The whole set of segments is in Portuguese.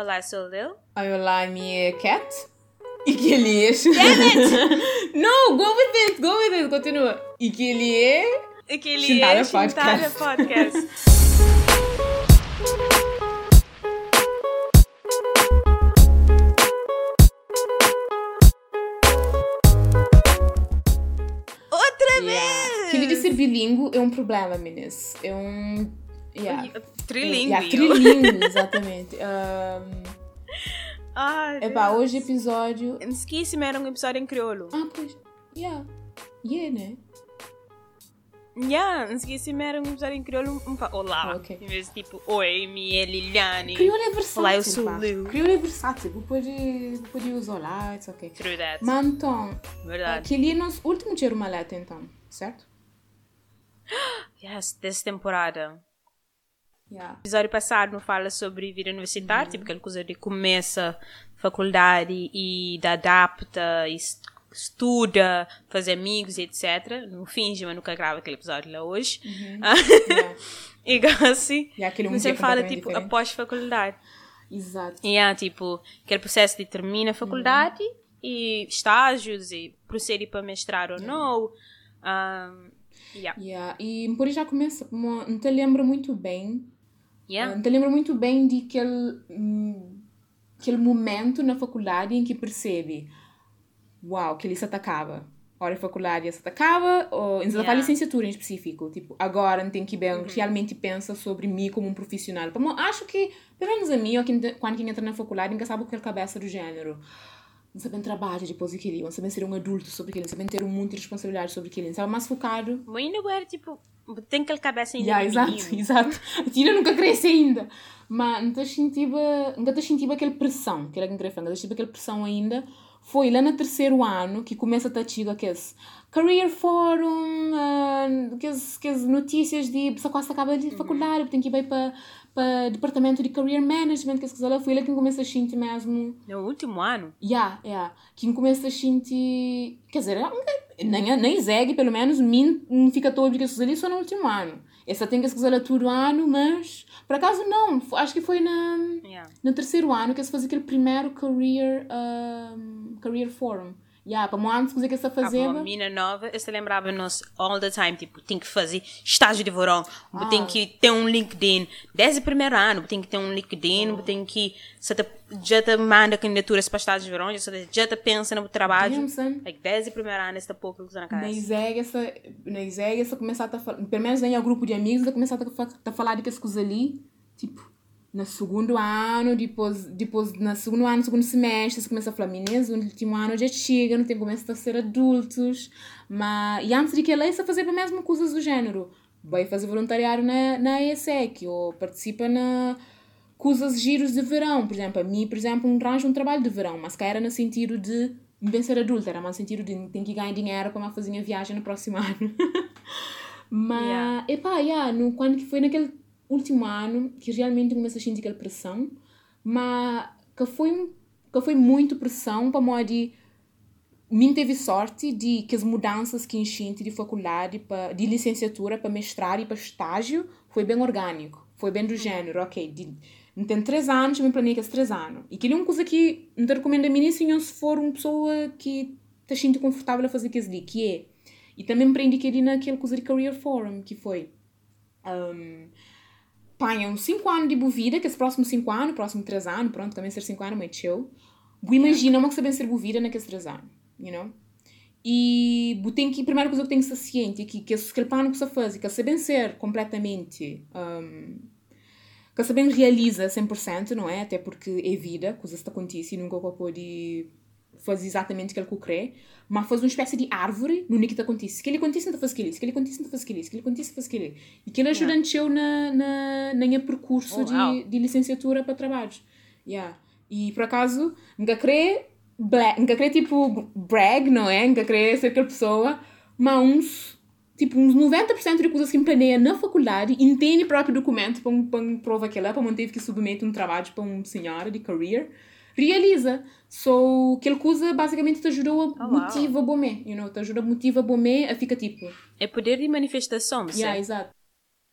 Olá, sou Lil. Oi, olá, minha cat. E que ele é. No, go with it, go with it, continua. E que ele é. E que ele é Chintada Podcast. Podcast. Outra vez! Queria ser bilíngue é um problema, meninas. É um. Yeah. Trilingue. Yeah, trilingue, exatamente. Um, Ai, epá, Deus. hoje episódio. Esqueci, era um episódio em crioulo. Ah, pois. Yeah. Yeah, né? Yeah, esqueci, era um episódio em crioulo. Um Olá. Ah, ok. Em vez de tipo, oi, é Liliane. Crioulo é versátil. Olá, eu sou pá. Lil. Crioulo é versátil. Vou poder, vou poder usar lá, it's ok. True that. Mas então, Verdade. aquele é nosso último tiro maleta, então, certo? Yes, dessa temporada. Yeah. episódio passado não fala sobre vida universitária, Uhum. tipo aquela coisa de começa faculdade e da adapta, e est- estuda, fazer amigos e etc. Não finge, mas nunca grava aquele episódio lá hoje. Yeah. e assim, E aquele um você fala tipo diferente. após faculdade. Exato. E é tipo aquele processo de termina a faculdade Uhum. e estágios e procede para mestrado ou não. Um, yeah. Yeah. E por já começa, não te lembro muito bem, Yeah. não te lembro muito bem de aquele, hum, aquele momento na faculdade em que percebe, uau, que ele se atacava. Hora de faculdade se atacava, ou em Yeah. yeah. licenciatura em específico, tipo, agora não tem que bem, realmente pensa sobre mim como um profissional. Como, acho que, pelo menos a mim, quando quem entra na faculdade, nunca sabe o que é a cabeça do género. Não sabem trabalhar depois daquilo, não sabem ser um adulto sobre aquilo, não sabem ter um monte de responsabilidade sobre aquilo, não sabem mais focado Mas ainda era tipo, tem aquela cabeça ainda Yeah, exato, exato. A Tina nunca cresce ainda. Mas não estás sentindo, nunca estás sentindo aquela pressão, que era que queria falar, não estás sentindo aquela pressão ainda. Foi lá no terceiro ano que começa a estar aqueles Career Forum, uh, notícias de pessoa quase acaba de faculdade, tem que ir bem para para departamento de Career Management, que as coisas foi lá que começa a sentir mesmo. No último ano? Yeah, yeah. Que começa a sentir. Quer dizer, nem, nem segue, pelo menos, mim não fica todo que ali só no último ano. Essa tem que se fazer todo ano, mas. Por acaso não, acho que foi na, Yeah. no terceiro ano que se fazia aquele primeiro Career, um, career Forum. Yeah, para um ano se que se Ah, uma menina nova, eu se lembrava-nos all the time, tipo, tem que fazer estágio de verão, Ah. tem que ter um LinkedIn, desde o primeiro ano, tem que ter um LinkedIn, Ah. tem que, se te, já te manda candidaturas para estágio de verão, já te, já te pensa no trabalho, like, desde o primeiro ano, está pouco na casa. Na Iseg, essa começar a falar, pelo menos nem ao grupo de amigos, começar a, fa- a falar de que as coisas ali, tipo, no segundo ano, depois, depois no segundo ano, segundo semestre, você começa a falar, meninas, o último ano já chega, não tem como a ser adultos, mas, e antes de que ela, você fazer a mesma coisas do género, vai fazer voluntariado na, na ESEC, ou participa na coisas giros de verão, por exemplo, a mim, por exemplo, um arranjo um trabalho de verão, mas cá era no sentido de bem ser adulta, era mais no sentido de tem que ganhar dinheiro para fazer a viagem no próximo ano. mas, Yeah. epá, yeah, no, quando que foi naquele último ano que realmente comecei a sentir aquela pressão, mas que foi, que foi muito pressão para modo de mim teve sorte de que as mudanças que enchente de faculdade para de licenciatura para mestrado e para estágio foi bem orgânico foi bem do gênero ok de, não tem três anos eu me planei que é três anos. E que é uma coisa que não te recomendo a mim se for uma pessoa que te sente confortável a fazer aquilo ali que é. E também aprendi que ali naquele coisa de career forum que foi um, panham cinco anos de boa vida, que esse próximo cinco anos, próximo três anos, pronto, também ser cinco anos, muito chill. Bu imagina uma que sabem ser boa vida naqueles três anos, you know? E bu tem que, a primeira coisa que tem que ser ciente é que, que esse- plano que você faz, que sabem ser completamente, um, que sabem realiza 100%, não é? Até porque é vida, coisas que acontecem e nunca pode fazer exatamente aquilo que eu crê, mas faz uma espécie de árvore no que te acontece. Se que ele acontece, não faz aquilo. Se que ele acontece, não faz aquilo. Se que ele acontece, faz aquilo. E que ele ajuda yeah. na, na, na minha percurso Oh, de, wow. de licenciatura para trabalhos. Yeah. E por acaso, nunca bla- nunca crê tipo brag, não é? Nunca crê ser aquela pessoa, mas uns, tipo, uns 90% de coisas que me planeia na faculdade, entende o próprio documento para, um, para uma prova que ela, para teve que submeter um trabalho para um senhora de career, realiza. So, aquela coisa basicamente te ajuda a wow. motiva bomé, you know, te ajuda a motiva bomé a ficar tipo, É poder de manifestação, você yeah, exato.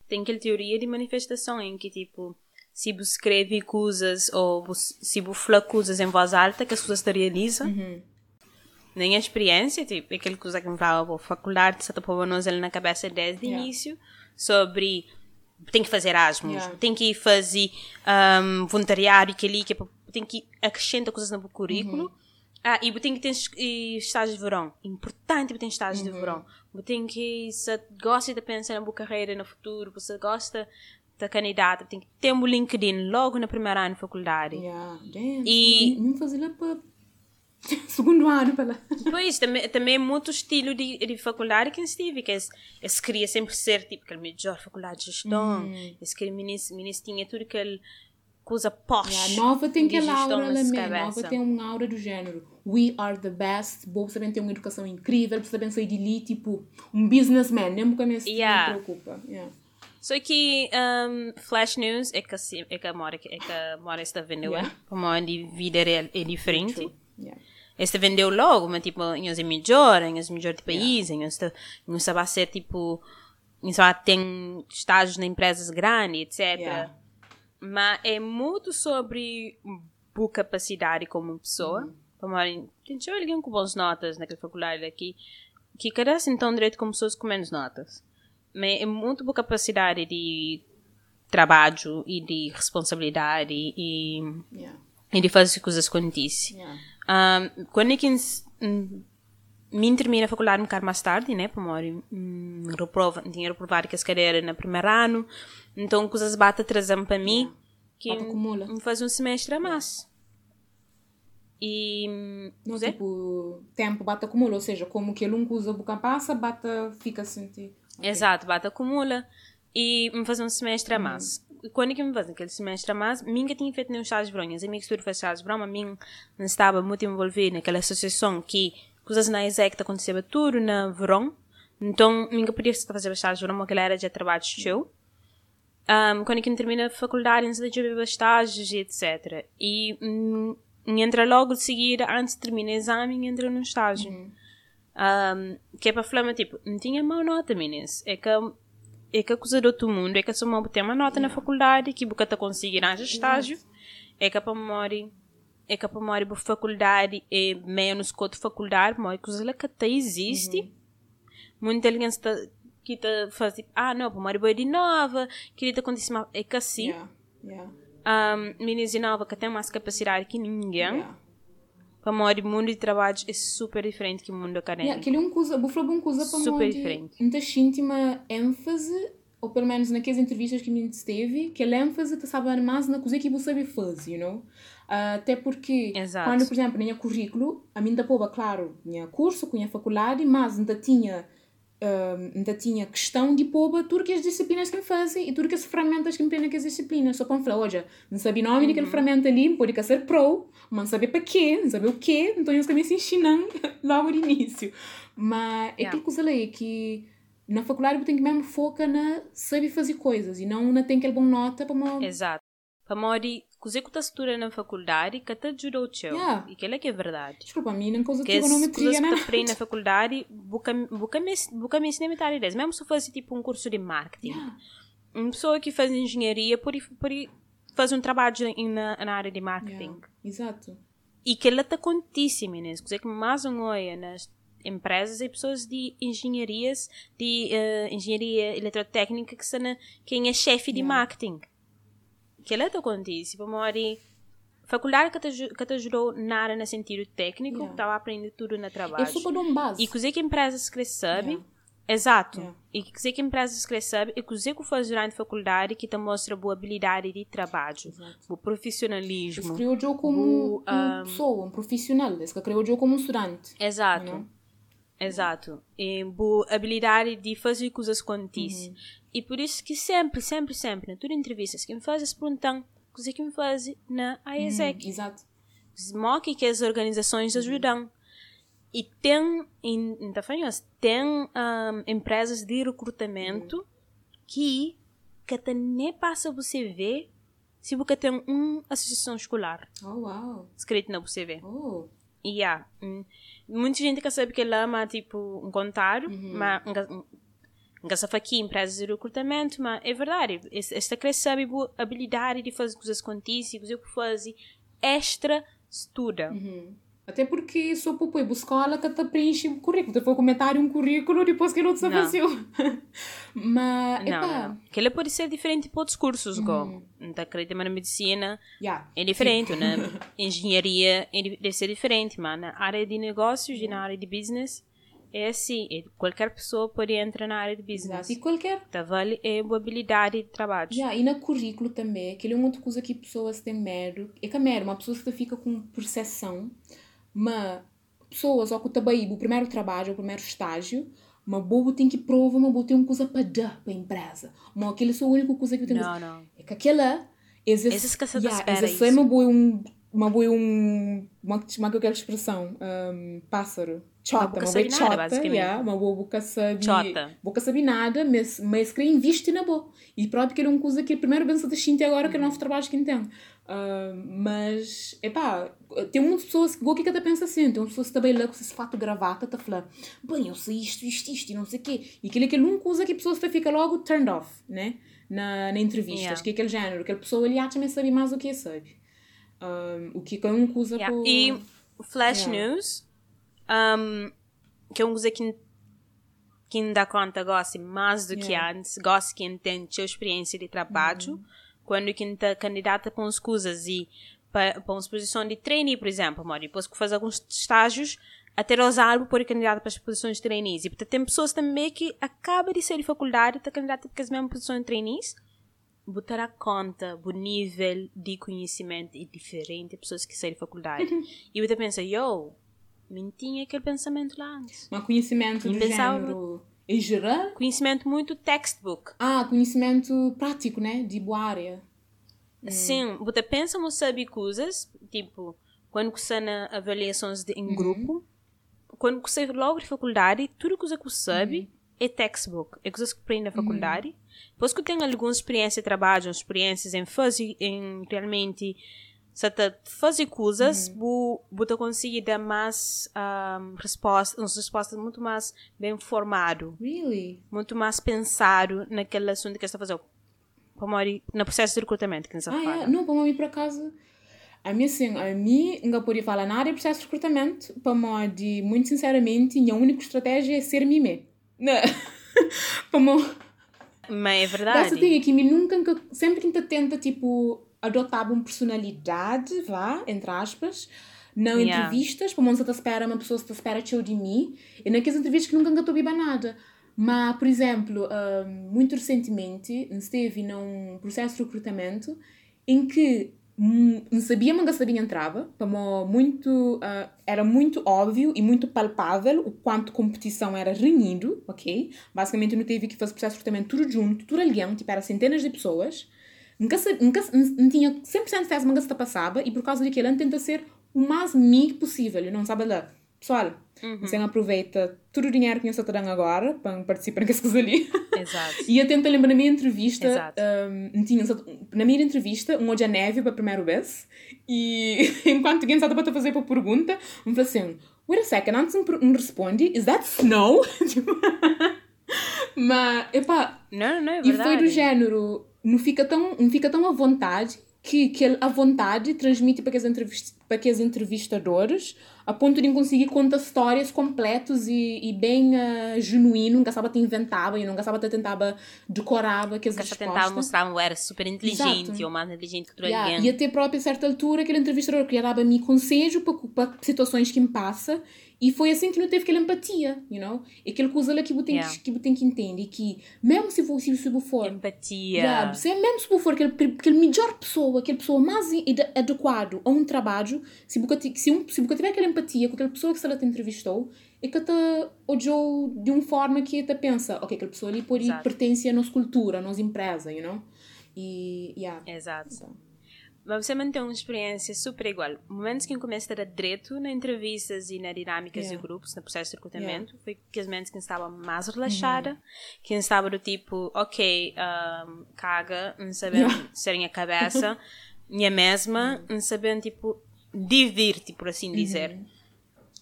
tem aquela teoria de manifestação em que, tipo, se você escreve coisas ou se você fala coisas em voz alta que as pessoas te realizam. Uhum. Nem a experiência, tipo, aquele coisa que me fala, a faculdade, você nós ali na cabeça desde o Yeah. início, sobre tem que fazer Erasmus, Yeah. tem que fazer um, voluntariado, que ali, que tem que acrescentar coisas no currículo. Uhum. Ah, e tem que ter es- estágio de verão. Importante ter estágio Uhum. de verão. Tem que, se gosta de pensar na sua carreira no futuro, você gosta da candidata, tem que ter um LinkedIn logo no primeiro ano de faculdade. Yeah, damn. E- Não lá para segundo ano lá. Pois, também, também é muito estilo de, de faculdade que estive, que eles, eles queriam sempre ser tipo aquele melhor faculdade de gestão, eles queriam, ministro tinha tudo aquele coisa posh. Yeah, nova tem aquela aura mesmo. Nova tem uma aura do género. We are the best. Vou saber ter uma educação incrível. Saber sair de ali, tipo, um businessman. Nem porque me Yeah. me preocupa. Yeah. Só que um, Flash News é que, é que Mora, é que Mora está vendendo, Yeah. como a vida real é diferente. True. Yeah. Este vendeu logo, mas tipo, em é melhor, em os melhor de país, em os em vai ser tipo, em só tem estágios na empresas grandes, etc. Yeah. Mas é muito sobre boa capacidade como pessoa. Uhum. Tem já alguém com boas notas naquela faculdade aqui, que carece então direito como pessoas com menos notas. Mas é muito boa capacidade de trabalho e de responsabilidade e, Yeah. e de fazer coisas acontecer. Yeah. Um, quando eu quis, um, me termina a faculdade um bocado mais tarde, né? Para morrer, um, reprova, tinha reprovado que as cadeiras no primeiro ano, então coisas bate atrasando para mim, que me faz um semestre a mais. E, Não, Zé? tipo, tempo bate acumula. Ou seja, como que ele não usa boca passa, bate, fica assim. tipo, ok. Exato, bate acumula e me faz um semestre a mais. E quando é que me faz aquele semestre a mais, minha tinha feito nenhum estágio de verão. As amigos tudo fez estágio de mas minha não estava muito envolvida naquela associação que coisas na exec acontecia tudo na verão. Então, minha podia fazer estágio de verão, aquela era de trabalho seu. Um, quando é que me termina a faculdade, antes de eu estágios e etc. E hum, entra logo de seguida, antes de terminar o exame, entra no estágio. Um, que é para falar, mas, tipo, não tinha má nota, meninas. É que, é que a coisa do outro mundo é que só uma tem uma nota na faculdade, que boca tá conseguir arranjar estágio. É que para memória, é que para por faculdade, é menos que outra faculdade, mas é coisa que até existe. Muita gente está que tá faz tipo, ah, não, para memória boa de nova, queria ter acontecido, é que assim, Yeah. Yeah. um, meninas de nova que tem mais capacidade que ninguém. Yeah. Para memória, o mundo de trabalho é super diferente que o mundo académico. Yeah, aquele um coisa, falar uma coisa para Super diferente. Muita gente uma ênfase, ou pelo menos naquelas entrevistas que gente teve, que a ênfase está saber mais na coisa que você sabe fazer, you know? Ah, até porque, Exato. quando, por exemplo, tinha currículo, a mim da poba, claro, tinha curso, tinha faculdade, mas ainda tinha ainda tinha questão de pôr tudo que as disciplinas que me fazem e tudo que as ferramentas que me têm naquelas disciplinas. Só para falar, olha, não sabia nome daquela ferramenta ali, pode ser pro, mas não sabia para quê, não sabia o quê, então eu também se ensinando logo de início. Mas é que eu falei, que na faculdade eu tenho que mesmo focar na saber fazer coisas e não na tem aquele bom nota para uma... Exato. Para mori, coisa que tu estuda na faculdade, que ajudou o teu. Yeah. E que é que é verdade. Desculpa, a mim não coisa Que que né? tu aprende na faculdade, buca buca me me ensina metade deles. Mesmo se fosse tipo um curso de marketing. Uma pessoa que faz engenharia pode, pode fazer um trabalho na, na área de marketing. Yeah, Exato. E que ela te acontece, meninas. Coisa que mais um olha nas empresas e pessoas de engenharias, de eh, engenharia eletrotécnica que são quem é chefe de Yeah. marketing. Que te acontece. Para mori faculdade que te, que te ajudou na área no sentido técnico, Yeah. estava aprendendo tudo no trabalho. para dar um base. E coisa que empresas que sabe, Yeah. exato. Yeah. E coisa que empresas que sabe, e coisa que faz durante a faculdade que te mostra boa habilidade de trabalho, o profissionalismo. Eles criou jogo como uma pessoa, um profissional. Eles que criou jogo como um estudante. Exato. Não? Exato. E boa habilidade de fazer coisas Uhum. E por isso que sempre, sempre, sempre, na todas as entrevistas que me fazes perguntam coisa que me faz na AESEC. Hum, Exato. Mostra que as organizações ajudam. E tem, em, Tafanhos, tem ahm, empresas de recrutamento que, que até nem passa você ver se você tem uma associação escolar Oh, uau. escrito na você ver. Oh. E yeah, hum, muita gente que sabe que lá é tipo um contário, Uhum. mas nunca se aqui em empresas de recrutamento, mas é verdade, esta cresce sabe a habilidade de fazer coisas contícias, eu que fazer extra estuda. Uhum. Até porque sou para ir escola que te preenche o currículo. Te vou comentar um currículo depois que não te fazia. mas, não, não, não. Que ele pode ser diferente para outros cursos, uhum. como então, acredito na medicina yeah. é diferente, né? Engenharia é, deve ser diferente, mas na área de negócios e na área de business é assim, é, qualquer pessoa pode entrar na área de business. Exato. E qualquer... Tá, vale é uma habilidade de trabalho. Yeah, e no currículo também, aquilo é uma outra coisa que pessoas têm medo. É que a medo, uma pessoa que fica com percepção, mas pessoas ou que também o primeiro trabalho, o primeiro estágio, uma boa tem que provar, uma boa tem uma coisa para dar para a empresa. Mas aquela é a única coisa que eu tenho. Não, não. É que aquela... Esse, esse que você yeah, espera esse é uma boa um uma boa um uma, uma que eu quero expressão um, pássaro chota, uma boa chota, yeah, uma boa boca sabe, chota. boca sabe nada, mas, mas queria investir na boa. E pronto, que era uma coisa que primeiro pensa de xinte agora que é novo trabalho que tem. Uh, mas, epá, tem muitas pessoas que, o que cada pensa assim, tem umas pessoas que também lá com esse fato gravata, tá falando, bem, eu sei isto, isto, isto, e não sei o quê. E aquilo é aquele uma coisa que a pessoa fica logo turned off, né? Na, na entrevistas, yeah. que é aquele género, aquela pessoa ali acha também sabe mais do que sabe. Um, o que é uma coisa yeah. E Flash yeah. News, um, que é uma coisa que quem dá conta gosta mais do que antes, gosta quem tem sua experiência de trabalho, uhum. quando quem está candidata para umas coisas e para, para uma posição de trainee, por exemplo, amor, depois que faz alguns estágios, até usar por candidato para as posições de trainees. E portanto, tem pessoas também que acabam de sair de faculdade e estão candidatas para as mesmas posições de trainees, botar a conta o nível de conhecimento é diferente de pessoas que saem de faculdade. Uhum. E você pensa, yo, nem tinha aquele pensamento lá antes. Mas conhecimento do género em geral? Conhecimento muito textbook. Ah, conhecimento prático, né? De boa área. Hum. Sim, você pensa, você sabe coisas, tipo, quando você na avaliações de, em uhum. grupo, quando você logo de faculdade, tudo que você sabe uhum. é textbook, é coisas que aprende na faculdade. Uhum. Depois que tem alguma experiência de trabalho, experiências em fazer, em realmente se fazer coisas, uhum. você consegue dar mais um, respostas, umas respostas muito mais bem formado. Really? Muito mais pensado naquele assunto que está fazendo. No processo de recrutamento que você ah, fala. É? Não, para mim, por acaso, a mim, assim, a mim, não podia falar nada de processo de recrutamento, para mim, muito sinceramente, a única estratégia é ser mime. Não. para mim... Mas é verdade. Você tem aqui, me nunca, sempre que tenta, tipo, adotar uma personalidade, vá, entre aspas, não yeah. entrevistas, como você espera, uma pessoa te espera teu de mim, e naquelas entrevistas que nunca estou bem nada. Mas, por exemplo, um, muito recentemente, esteve num processo de recrutamento em que não sabia, mas sabia entrava, muito, uh, era muito óbvio e muito palpável o quanto competição era renhido, ok? Basicamente não teve que fazer processo de recrutamento tudo junto, tudo alião, tipo, era centenas de pessoas, nunca, não tinha 100% de certeza que se passava e por causa daquilo ele tenta ser o mais amigo possível, não sabe lá. Pessoal, uhum. você aproveita todo o dinheiro que está dando agora para participar nessas coisas ali. Exato. e eu tento lembrar na minha entrevista, um, tinha, na minha entrevista, um hoje a neve pela primeira vez, e enquanto alguém estava para fazer a pergunta, um falou assim: wait a second, antes me responde, is that snow? Mas, epá. Não, não é verdade. E foi do género, não fica tão, não fica tão à vontade que, que a vontade transmite para aqueles, para aqueles entrevistadores a ponto de conseguir contar histórias completas e, e bem uh, genuíno, nunca estava te inventava e nunca estava te tentava decorava aquelas respostas. Nunca tentava mostrar que era super inteligente Exato. ou mais inteligente que tu yeah. E até própria a certa altura aquele entrevistador queria dar-me conselho para, para situações que me passa e foi assim que não teve aquela empatia, you know? Aquele coisa lá que você tem, yeah. que, que, tem que entender que, mesmo se você se for... Empatia. Yeah, se, mesmo se for aquele, aquele melhor pessoa, aquela pessoa mais adequado a um trabalho, se você, se, um, se você tiver aquela empatia com aquela pessoa que você te entrevistou, é que te odiou de uma forma que te pensa, ok, aquela pessoa ali por pertence à nossa cultura, à nossa empresa, you know? E, yeah. Exato. Então. Mas você mantém uma experiência super igual. Momentos que eu comecei a dar direito na entrevistas e na dinâmicas yeah. de grupos, no processo de recrutamento, yeah. foi que os momentos que estava mais relaxada, uhum. que estava do tipo, ok, um, caga, não sabendo yeah. ser a cabeça, minha mesma, uhum. não sabendo, tipo, divirte, por assim dizer. Uhum.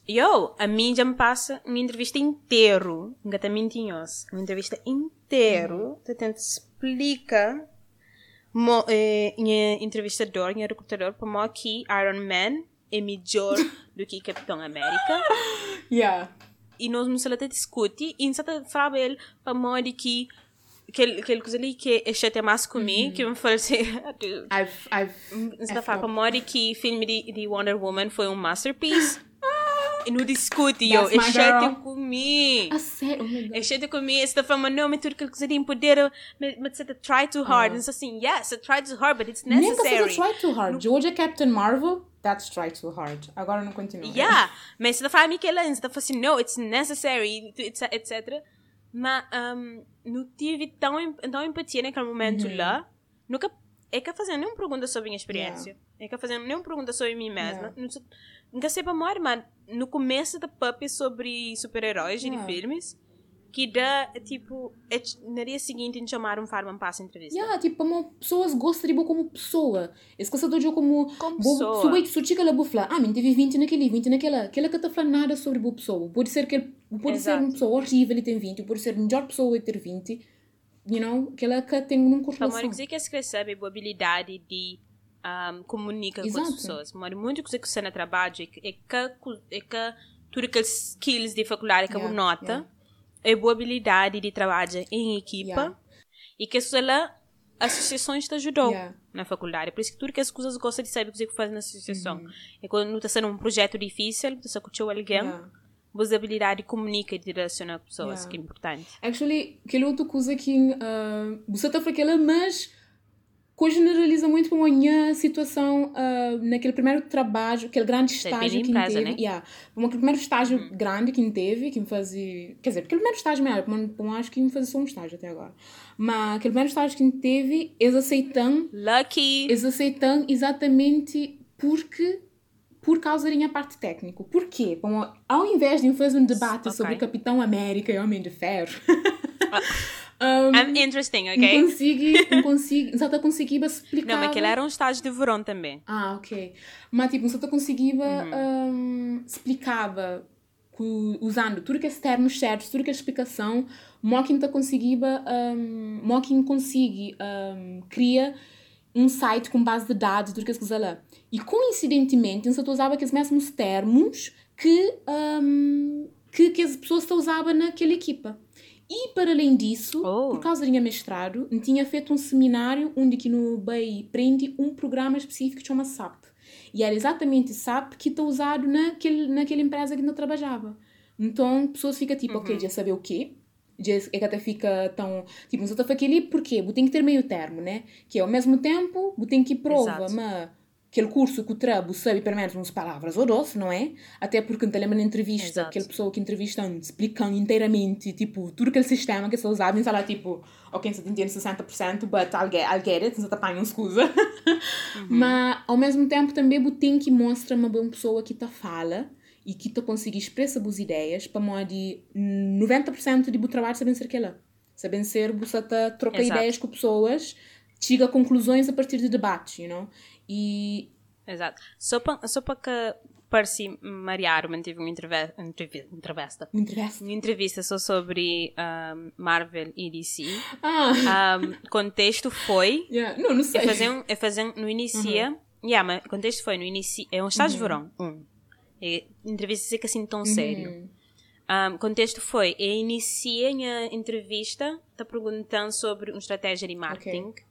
Eu, a mim já me passa uma entrevista inteiro, ainda tá mentiroso, uma entrevista inteiro, te tenta explica mo, eh, minha entrevistador, minha recrutador, para mim que Iron Man é melhor do que Capitão América. Yeah. E nós não até discute, e nós até fala ele para mim que aquele, aquele coisa ali que é chata mais comigo, que me fala assim, I've, I've, você tá falando para mim que o filme de, de Wonder Woman foi um masterpiece. E não discute, eu, That's é girl. comigo. a sério, oh. É cheio comigo, tá falando, não, mas tudo que tem poder, mas você tá try too hard. E assim, yes, I try too hard, but it's Nem que necessary. seja try too hard. Georgia Captain Marvel, that's try too hard. Agora não continua. Yeah, mas você tá falando Michaela, você tá falando assim, no, it's necessary, etc, etc. Mas um, não tive tão, tão empatia naquele momento Uhum. lá. Nunca, é que fazendo nenhuma pergunta sobre a minha experiência. É que fazendo nenhuma pergunta sobre mim mesma. Yeah. Morrer, mas no começo da puppy sobre super-heróis e de Yeah. filmes, que dá, tipo, é, no dia seguinte nos chamaram para uma passa entrevista. Yeah, tipo, uma pessoas gostam de bo como pessoa. Esse que eu como Como bo- pessoa. Se o chica lá bufla, ah, mas teve 20 naquele, 20 naquela. Aquela que tá falando nada sobre boa pessoa. Pode ser que ele- pode ser Exato. uma pessoa horrível e tem 20, pode ser a melhor pessoa e ter 20. You know, aquela que tem uma Para correlação. uma dizer que se recebe a habilidade de um, comunicar com as Exato. pessoas. Mas muito coisa que você no trabalho é que, é que, é que tudo aqueles skills de faculdade que Yeah, eu nota yeah. é boa habilidade de trabalhar em equipa Yeah. e que isso lá associações te ajudou Yeah. na faculdade. Por isso que tudo que as coisas gostam de saber o que faz na associação. Uhum. É quando está sendo um projeto difícil, você escutou alguém, Yeah. você habilidade de comunicar e de relacionar com pessoas, Yeah. que é importante. Actually, aquela outra coisa que uh, você está aquela, mas que generaliza muito para a minha situação uh, naquele primeiro trabalho, aquele grande Depende estágio que empresa, teve. né? Yeah, aquele primeiro estágio grande que teve, que me fazia. Quer dizer, aquele primeiro estágio mas não acho que me fazia só um estágio até agora. Mas aquele primeiro estágio que teve, eles aceitam, Lucky! eles aceitam exatamente porque. Por causa da minha parte técnica. Por quê? Como, ao invés de fazer um debate Ok. sobre Capitão América e Homem de Ferro, I'm interesting, não ok? consegui, não consegui, exato, consegui explicar. Não, mas aquele era um estágio de verão também. Ah, ok. Mas tipo, não conseguia Uhum. um, explicava usando tudo que é termos certos, tudo que é explicação, Mocking tá conseguia, um, Mocking consegue um, cria um site com base de dados, tudo que é coisa lá. E coincidentemente, eu usava aqueles mesmos termos que, um, que, que as pessoas usavam naquela equipa. E para além disso, Oh. por causa do meu mestrado, tinha feito um seminário onde que no BEI prende um programa específico que chama SAP. E era exatamente SAP que está usado naquele, naquela empresa que eu trabalhava. Então, pessoas ficam tipo, ok, já saber o quê? Já é que até fica tão... Tipo, você está aquele porque você tem que ter meio termo, né? Que é ao mesmo tempo, tem que prova, Exato. mas aquele curso que o trabo sabe pelo menos umas palavras ou doce, não é? Até porque não te lembra na entrevista, Exato. aquela pessoa que entrevista explicando inteiramente, tipo, tudo aquele sistema que você usava, e você lá, tipo, ok, você entende 60%, but I'll get, I'll get it, você tá apanhando escusa. Mas, ao mesmo tempo, também tem que mostrar uma boa pessoa que te fala e que te consegue expressar boas ideias, para modo de 90% de bom trabalho sabem ser aquela. Sabem ser, você tá troca Exato. ideias com pessoas, chega a conclusões a partir de debates, you know? E Exato. Só para só pa que Percy Mariaro manteve uma entrevista. me interessa. Uma entrevista só sobre um, Marvel e DC. Ah, Um, contexto foi. yeah. não, não É sei. fazer, um- é fazer no início. Yeah, mas contexto foi no início. É um estágio de verão. Um. É, entrevista fica assim tão sério. Um, contexto foi, eu iniciei a entrevista, tá perguntando sobre uma estratégia de marketing. Da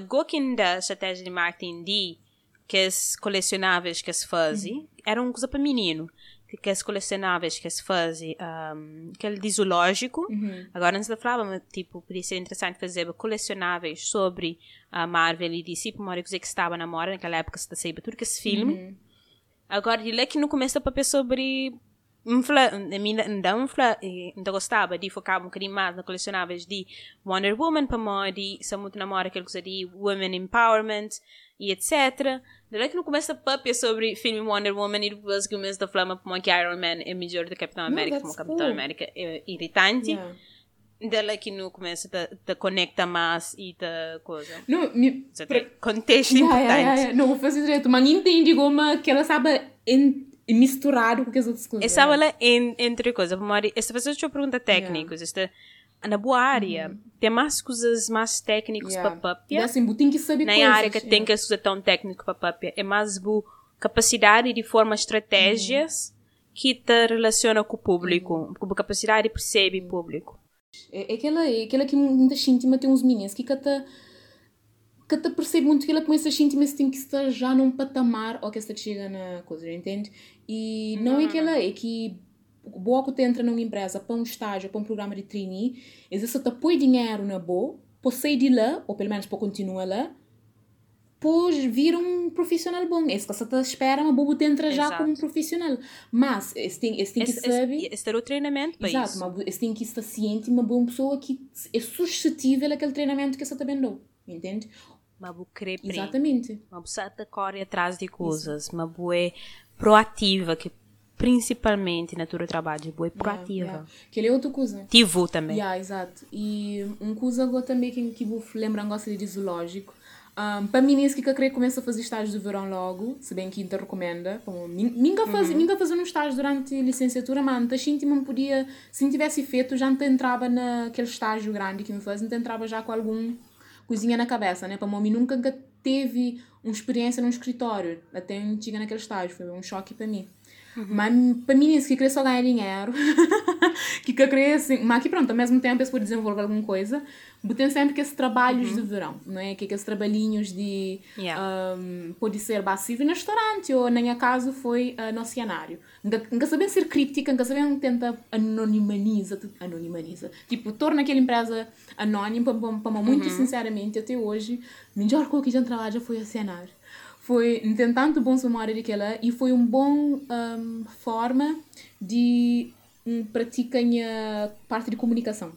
Gokin da estratégia de marketing de que as colecionáveis que se fazem, era uma coisa para menino. Que, as colecionáveis que se fazem, um, aquele de zoológico. Agora antes da falava, tipo, podia ser interessante fazer colecionáveis sobre a Marvel e DC, por uma hora que estava na moda, naquela época se saiba tudo que esse filme. Agora, de lá que não começa a papel sobre. Infla, a mim não infla, não gostava de focar um bocadinho mais na colecionáveis de Wonder Woman, para mim, de se muito namora aquele coisa de Women Empowerment e etc. Lá que não começa a papel sobre filme Wonder Woman e depois que começa a falar para mim que Iron Man é melhor do Capitão América, como Capitão. América é irritante. Yeah. Dela que não começa a te conecta mais e te coisa. Não, me... Contexto importante. Não vou fazer direito, mas não entende como que ela sabe en- misturado com as outras coisas. Essa é en, entre coisas, esta pessoa deixa eu perguntar técnicos, esta na boa área, Uhum. tem mais coisas mais técnicos Yeah. para E papia. assim, tem que saber Na coisas. área que tem que usar tão técnico para papia, é mais boa capacidade de formar estratégias Uhum. que te relaciona com o público, com a capacidade de perceber o público. É, é aquela, é aquela que muita gente tem uns meninos que cata que te percebe muito que ela começa a sentir mas tem que estar já num patamar ou que está chega na coisa, entende? E não é aquela, é que boa que entra numa empresa para um estágio, para um programa de trainee, é se te põe dinheiro na boa, para sair de lá, ou pelo menos para continuar lá, pois vir um profissional bom. Esse que você espera, uma boa te entra já Exato. como um profissional. Mas, esse tem, esse tem que Esse, saber... esse, esse é o treinamento para Exato, isso. mas você tem que estar ciente, uma boa pessoa que é suscetível àquele treinamento que você também deu, entende? Vou querer aprender. Exatamente. Uma pessoa que corre atrás de coisas, uma boa proativa, que principalmente na tua trabalho, boa proativa. Yeah, Que ele é outra coisa. Ativo também. Yeah, exato. E um coisa agora também que, que vou lembrar gosta de zoológico. Um, para mim, esse que eu queria começar a fazer estágio de verão logo, se bem que ainda recomenda. Como, Ninguém faz, Uhum. ninguém fazendo um estágio durante a licenciatura, mas a gente não podia, se não tivesse feito, já não entrava naquele estágio grande que me faz, não entrava já com algum coisinha na cabeça, né? Para mim, nunca teve uma experiência num escritório, até eu chegar naquele estágio, foi um choque para mim. Mas para mim, isso que queria só ganhar dinheiro, que queria assim, mas que pronto, ao mesmo tempo, eu pode desenvolver alguma coisa, tem sempre que esses trabalhos de verão, não é? Que aqueles trabalhinhos de. Yeah. Um, pode ser básico no restaurante ou, na minha caso, foi uh, no oceanário. Nunca, sabem ser críptica, nunca sabem tentar anonimaniza, anonimaniza. Tipo, torna aquela empresa anónima, para, muito sinceramente, até hoje, a melhor coisa que já trabalho foi oceanário foi tem tanto bom memória daquela e foi um bom um, forma de um, praticar a parte de comunicação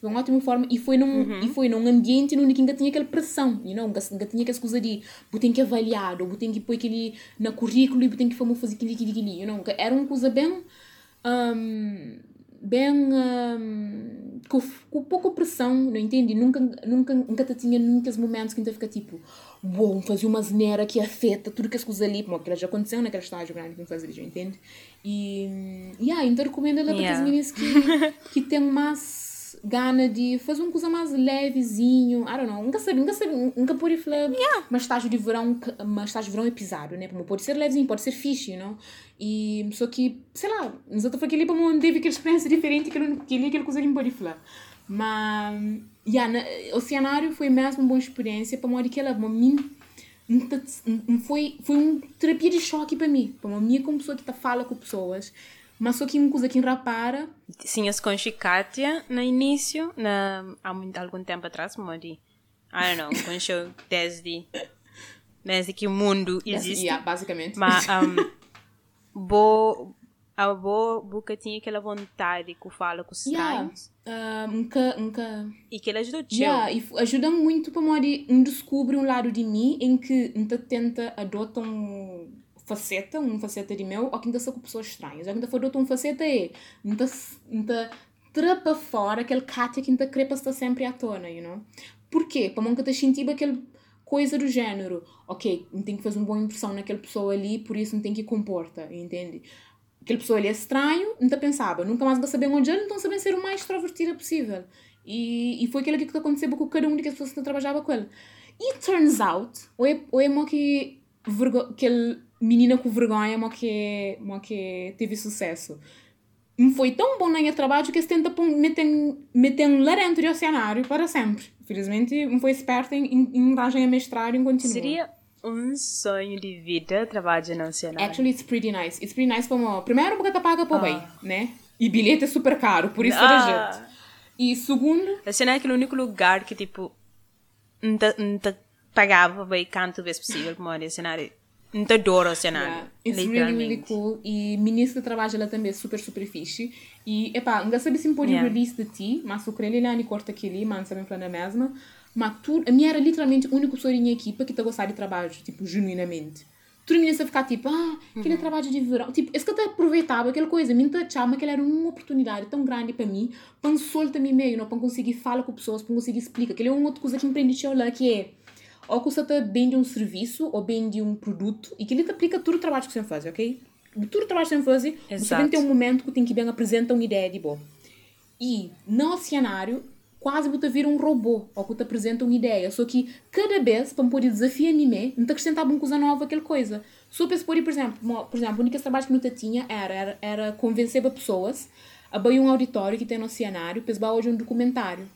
foi uma ótima forma e foi num Uhum. e foi num ambiente que ainda tinha aquela pressão you know? ainda, tinha aquela coisa de tenho que avaliar ou que pôr aquele na currículo e tenho que fazer aquilo aquilo aquilo you know? era uma coisa bem um, bem um, com, com pouca pressão, não entende? Nunca, nunca, nunca tinha nunca momentos que ainda fica tipo, bom, fazer uma zeneira que afeta tudo que as coisas ali, porque já aconteceu naquele estágio grande que me faz ali, entende? E, yeah, então recomendo ela para Yeah. as meninas que, que têm mais gana de fazer uma coisa mais levezinho, I don't know, nunca sabe, nunca sabe, nunca pode falar, mas estágio de verão, mas estágio de verão é pisado, né? Pode ser levezinho, pode ser fixe, you know? E só que, sei lá, nós estamos aqui para não teve aquela experiência diferente que ele, que ele aquela coisa não pode falar. Mas, yeah, na, o cenário foi mesmo uma boa experiência para modo que ela, para mim, tá- foi, foi uma terapia de choque para mim. Para mim, como pessoa que tá fala com pessoas, mas só que uma coisa que rapara, Tinha-se com Chicatia no início, na, há muito, algum tempo atrás, Mori. I don't know, conheceu desde, desde que o mundo existe. yeah, basicamente. Mas um, bo, a boa boca tinha aquela vontade que fala com os yeah, estranhos ah, nunca, nunca e que ele ajudou teu. Yeah, e ajuda muito para modo um descobre um lado de mim em que ainda tenta adotar um faceta, uma faceta de meu, ou que ainda sou com pessoas estranhas. Que ainda for adotar uma faceta é, ainda, ainda trapa fora aquele Katia que ainda crepa está sempre à tona, you know? Porquê? Para nunca te sentir aquele coisa do género, ok, tem que fazer uma boa impressão naquela pessoa ali, por isso não tem que comporta, entende? Aquela pessoa ali é estranho, te pensava, nunca mais vai saber onde ele, então sabem ser o mais extrovertida possível. E, e foi aquilo que aconteceu com cada um das pessoas que trabalhava com ele. E turns out, ou é, é uma que vergo, aquele menina com vergonha, uma que, uma que teve sucesso. Me foi tão bom no trabalho que se tenta meter, meter um lá dentro do oceanário para sempre. Felizmente, me foi esperta em, em, em a mestrado e continua. Seria um sonho de vida trabalhar no oceanário. Actually, it's pretty nice. It's pretty nice como... Primeiro, porque tá paga por Ah. bem, né? E bilhete é super caro, por isso Ah. jeito. E segundo, O oceanário é aquele único lugar que, tipo, não te, te pagava bem quanto vezes possível para morar no oceanário. Não te adora o oceanário, Yeah, it's really, really cool. E ministro de trabalho ela também é super, super fixe. E, epá, não sabe se pode Yeah. release de ti, mas o creme ele corta aquele, mas não sabem falar na mesma. Mas tu, a minha era literalmente a única pessoa da minha equipa que está a gostar de trabalho, tipo, genuinamente. Tu não ia ficar tipo, ah, aquele Uhum. trabalho de verão. Tipo, esse que eu aproveitava aquela coisa, me achava que era uma oportunidade tão grande para mim, para soltar-me meio, não, para conseguir falar com pessoas, para conseguir explicar. Aquele é uma outra coisa que me aprendi lá, que é, ou que você está bem de um serviço ou bem de um produto e que ele te aplica tudo o trabalho que você faz, ok? tudo o trabalho que que fazer, você tem que ter um momento que tem que bem apresentar uma ideia de bom. E no cenário, quase você vira um robô, ou que te apresenta uma ideia. Só que cada vez, para me poder desafiar a mim mesmo, não te acrescentava uma coisa nova aquela coisa. Só para se pôr, por exemplo, por exemplo, o único trabalho que eu tinha era, era, era convencer as pessoas a a um auditório que tem no cenário, para hoje um documentário.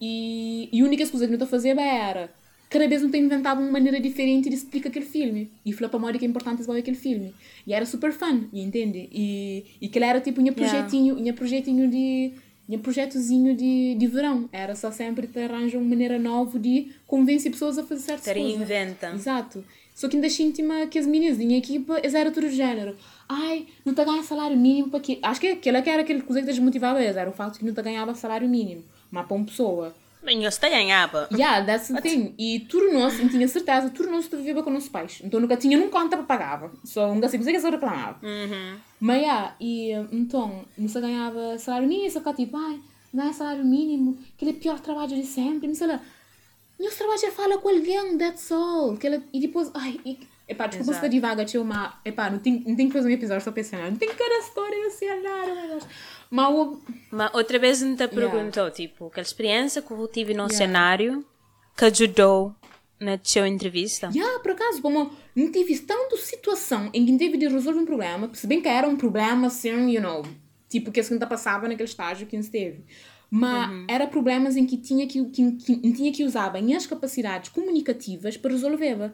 E, e a única coisa que eu fazia era cada vez não te inventava uma maneira diferente de explicar aquele filme. E falava para modo que é importante ver aquele filme. E era super fun, entende? E, e que era tipo um projetinho, um projetinho de um projetozinho de, de verão. Era só sempre te arranja uma maneira nova de convencer pessoas a fazer certas coisas. reinventa. Exato. Só que ainda senti-me que as meninas da minha equipa, eles eram tudo do género. Ai, não te ganha salário mínimo para quê? Acho que aquela que era aquele coisa que desmotivava eles, era o fato que não te ganhava salário mínimo. Mas para uma pessoa Bem, eu até ganhava. Yeah, that's the thing. E nosso, eu tinha certeza, tudo nosso vivia com nossos pais. Então nunca tinha num conta para pagar. Só nunca sei, que só reclamava. Mas yeah, e então, não se ganhava salário mínimo, só ficava tipo, ai, não é salário mínimo, aquele é pior trabalho de sempre, não sei lá. Meu trabalho é falar com alguém, that's all. Que ela, e depois, ai, e, epá, desculpa se devagar, tinha uma, epá, não tem, não tem que fazer um episódio só pensando, não tem cada história assim, nada, meu Deus. Mas o, Mas outra vez me te Yeah. perguntou, tipo, aquela experiência que eu tive no Yeah. cenário que ajudou na sua entrevista. Yeah, por acaso, como não tive tanta situação em que teve de resolver um problema, se bem que era um problema assim, you know, tipo que a segunda passava naquele estágio que esteve. Mas era problemas em que tinha que, que, que, tinha que usar bem as capacidades comunicativas para resolver.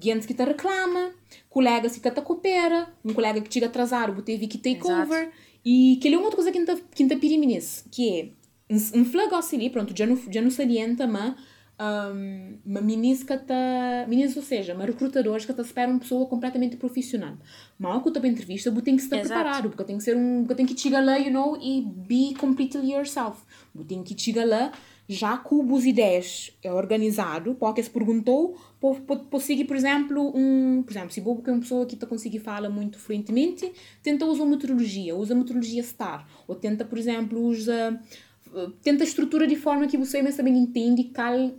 Gente que te reclama, colegas que te coopera, um colega que chega atrasado, teve que take Exato. over. E que é uma outra coisa que te, que nisso, que é um flag ali, pronto, já não, já não salienta, mas um, uma que tá, ministra, ou seja, uma recrutadora que tá espera uma pessoa completamente profissional. Ao que eu estou para entrevista, você tem que estar preparado, porque tem que ser um, tem que chegar lá, you know, e be completely yourself. Você tem que chegar lá já com as ideias é organizado, porque se perguntou, seguir, por exemplo, um, por exemplo, se vou que é uma pessoa que tá conseguir falar muito fluentemente, tenta usar uma metodologia, usa a metodologia STAR, ou tenta, por exemplo, usa tenta a estrutura de forma que você mesmo também entende cal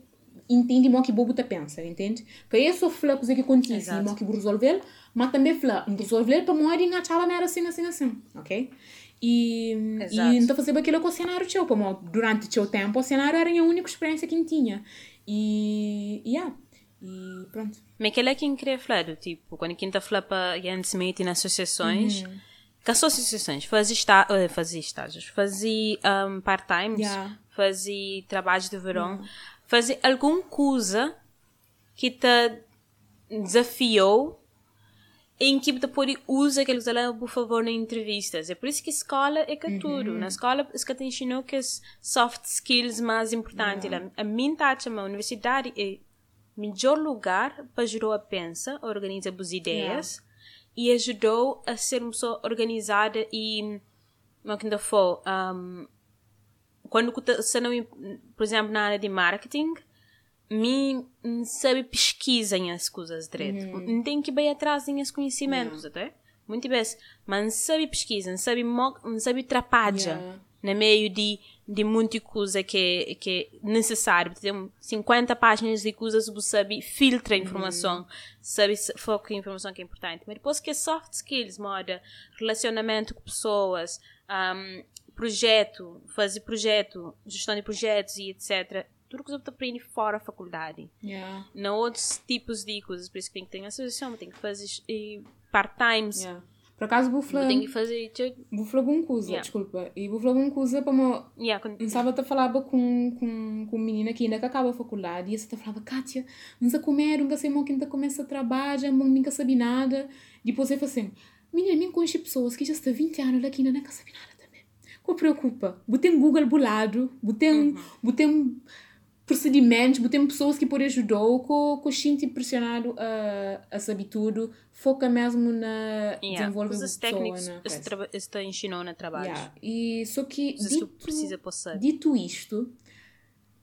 entende o que bobo te pensa, entende? Que é só falar coisa que acontece, Exato. não que resolver, mas também falar, resolver para modo engatar não era assim, assim, assim, ok? E, Exato. e então fazer aquilo com o cenário teu, como durante o seu tempo, o cenário era a única experiência que eu tinha. E, e yeah, e pronto. Mas aquele é quem queria falar, tipo, quando quem está falando para se mete nas associações, que as associações fazia, está, eh, fazia estágios, fazia um, part-times, Yeah. fazia trabalhos de verão, fazia alguma coisa que te desafiou em que pode usar aqueles lá, por favor, nas entrevistas. É por isso que a escola é que tudo. Na escola, isso que te ensinou que as soft skills mais importantes. A minha taxa, a universidade é o melhor lugar para ajudar a pensar, a organizar as ideias e ajudou a ser uma pessoa organizada e, como é que ainda for, um, quando você não, por exemplo, na área de marketing, me sabe pesquisa em as coisas direito. Não tem que ir bem atrás em os conhecimentos, até. Muito bem. Mas não sabe pesquisa, não sabe, não sabe trapaja Yeah. no meio de, de muita coisa que, que é necessário. Tem 50 páginas de coisas, você sabe, filtra a informação, sabe, se- foca em informação que é importante. Mas depois que é soft skills, moda, relacionamento com pessoas, um, projeto, fazer projeto, gestão de projetos e etc. Tudo que você aprende fora da faculdade. Yeah. Não outros tipos de coisas. Por isso que tem que ter associação, tem que fazer part-times, Yeah. Por acaso, vou falar, tem que fazer... falar uma coisa, Yeah. desculpa, e falar uma coisa para uma, Yeah, con- Eu estava a falar com, com, com uma menina que ainda que acaba a faculdade e essa falava, Kátia, não sei comer, nunca sei como que ainda começa a trabalhar, nunca sabe nada. Depois eu falei assim, menina, me conhece pessoas que já estão 20 anos aqui ainda nunca sabe nada também. Qual preocupa? Botei um Google bolado, botei um, botei um procedimentos, botei pessoas que podem ajudar, com com gente impressionado a, a saber tudo, foca mesmo na Yeah, desenvolver coisas a pessoa, técnicas né? esse te ensinou no trabalho. Yeah. E só que que dito, precisa passar. dito isto,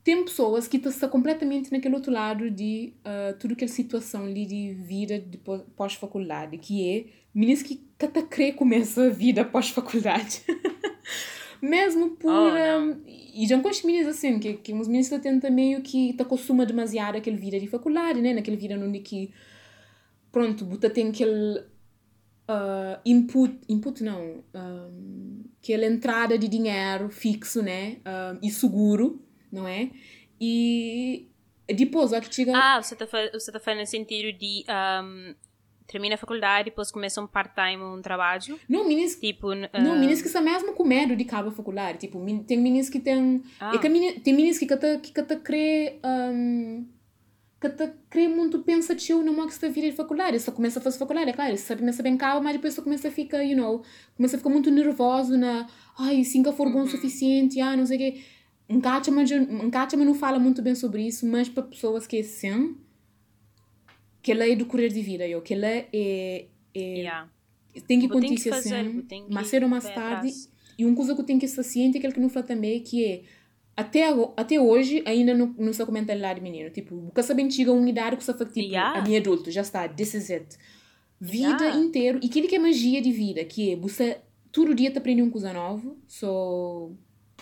tem pessoas que estão completamente naquele outro lado de uh, tudo aquela situação ali de vida de pós- pós-faculdade, que é meninas que até crê começa a vida pós-faculdade. Mesmo por. Oh, um, e já meninas assim, que, que uns meninos tentam meio que te acostuma demasiado aquele vida de faculdade, né? Naquele vida onde que. Pronto, você tem aquele uh, input, input não, um, aquela entrada de dinheiro fixo, né? Um, e seguro, não é? E depois, a que chega... Ah, você está tá falando no sentido de... Um, termina a faculdade, depois começa um part-time, um trabalho. Não, meninas, tipo, uh... não, meninas que são mesmo com medo de cabo a faculdade. Tipo, tem meninas que têm... Ah. É que meninas, tem meninas que até que até crê... Um, que crê muito pensativo no que está a vir de faculdade. Só começa a fazer faculdade, é claro, você começa bem calma, mas depois só começa a ficar, you know, começa a ficar muito nervoso na, ai, se nunca for bom o uhum. suficiente, ah, não sei o quê. Encaixa, mas não fala muito bem sobre isso, mas para pessoas que é que ela é do correr de vida, eu, que ela é, é yeah. tem que acontecer assim, mais cedo ou mais tarde. Atrás. E uma coisa que eu tenho que estar ciente, é aquilo que não fala também, que é, até, até hoje ainda não, não se comenta lá de menino. Tipo, nunca sabem chega uma idade que você fala, tipo, yeah. a minha adulto, já está, this is it. Vida yeah. inteira. E aquilo que é magia de vida, que é, você todo dia te aprende uma coisa nova, só... So,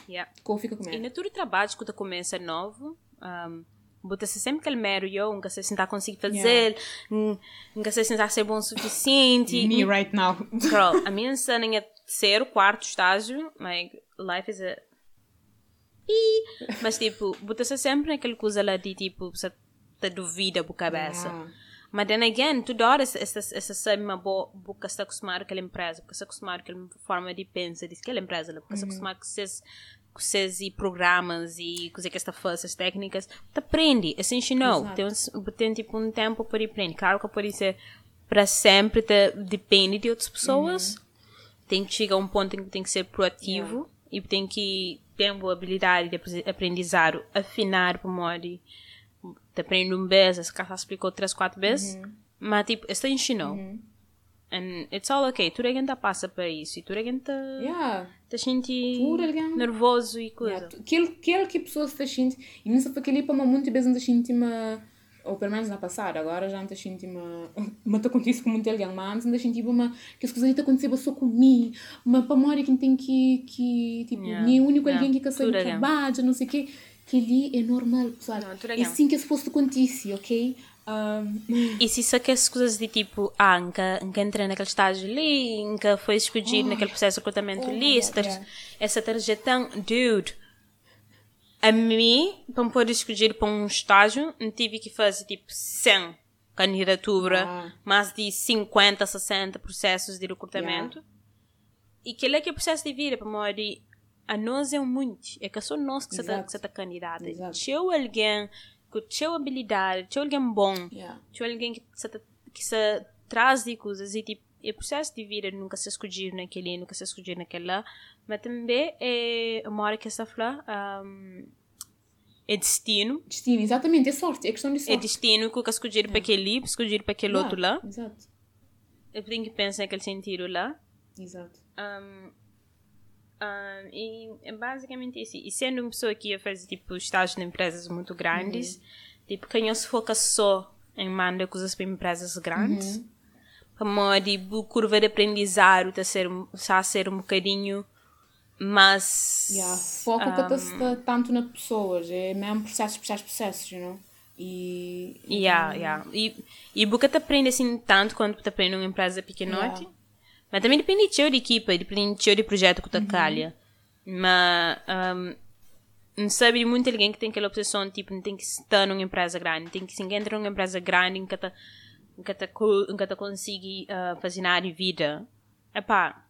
yeah. como fica com E no todo trabalho que tu começa novo, um, Bota-se sempre aquele mero eu, nunca sei se está conseguir fazer, yeah. nunca sei se está ser bom o suficiente. Me right now. Girl, a minha cena é terceiro, quarto estágio, like, life is a e, mas tipo, bota-se sempre naquele coisa lá de tipo, você te duvida por cabeça. Yeah. Mas then again, toda hora essa, essa, boa, porque está acostumado com aquela empresa, porque está acostumado com aquela forma de pensar aquela empresa, porque está uhum. acostumado com esses, com esses e programas e coisas que está fazendo, essas técnicas, aprende, assim, não, tem, tem tipo um tempo para aprender. Claro que pode ser para sempre, te, depende de outras pessoas, uhum. tem que chegar a um ponto em que tem que ser proativo yeah. e tem que tem boa habilidade de aprendizado, afinar para modo de aprender um vez, se calhar explicou três, quatro vezes, uhum. mas tipo, está ensinou. Uhum. And it's all okay. Tudo alguém tá passa para isso. E tudo alguém tá, yeah. tá sentindo nervoso e coisa. Yeah. Aquilo, aquilo que a pessoa está sentindo. E não sei porque ali para muito vezes não está sentindo ou pelo menos na passada, agora já não te senti uma. Mas te acontece com muito alguém, mas antes não senti uma. que as coisas estão acontecendo só comigo, mas para morrer quem tem que. que tipo, yeah. nem o único yeah. alguém que sabe trabalho, não sei o quê, que ali é normal, pessoal. Não, é assim que é suposto acontecer, ok? Um... E se isso que as coisas de tipo, ah, nunca, nunca entrei naquele estágio ali, nunca foi escolhido oh. naquele processo de recrutamento oh, ali, essa, yeah. essa tarjetão, dude a mim, para me poder escolher para um estágio, tive que fazer tipo 100 candidaturas, ah. mais de 50, 60 processos de recrutamento. Yeah. E que é que é o processo de vida para morir a nós é muito. É que é só nós que você está candidata. Tinha alguém tinha habilidade, tinha alguém bom, yeah. tinha alguém que se, que se traz de coisas e tipo, é processo de vida nunca se escolher naquele, nunca se escolher naquela, mas também é uma hora que essa fala um, é destino. Destino, exatamente, é sorte, é questão de é sorte. É destino que eu escolher é. para aquele, escolher para aquele outro lá. Exato. Eu tenho que pensar naquele sentido lá. Exato. Um, um, e é basicamente isso. E sendo uma pessoa que ia fazer tipo estágio em empresas muito grandes, uhum. tipo, quem se foca só em mandar coisas para empresas grandes, uhum. para tipo, curva de aprendizado está a ser, está a ser um bocadinho mas. Yeah. Foco um, que está tanto nas pessoas, é mesmo processos, processos, processos, you know? E. Yeah, um... yeah. E, e porque te aprende assim tanto quando te aprende uma empresa pequenote. Yeah. Mas também depende de de equipa, depende de de projeto que tu uhum. calha. Mas. Um, não sabe de muito alguém que tem aquela obsessão, tipo, não tem que estar numa empresa grande, tem que se encontrar numa empresa grande em que te, em que te, em que te consiga uh, fazer nada de vida. Epá,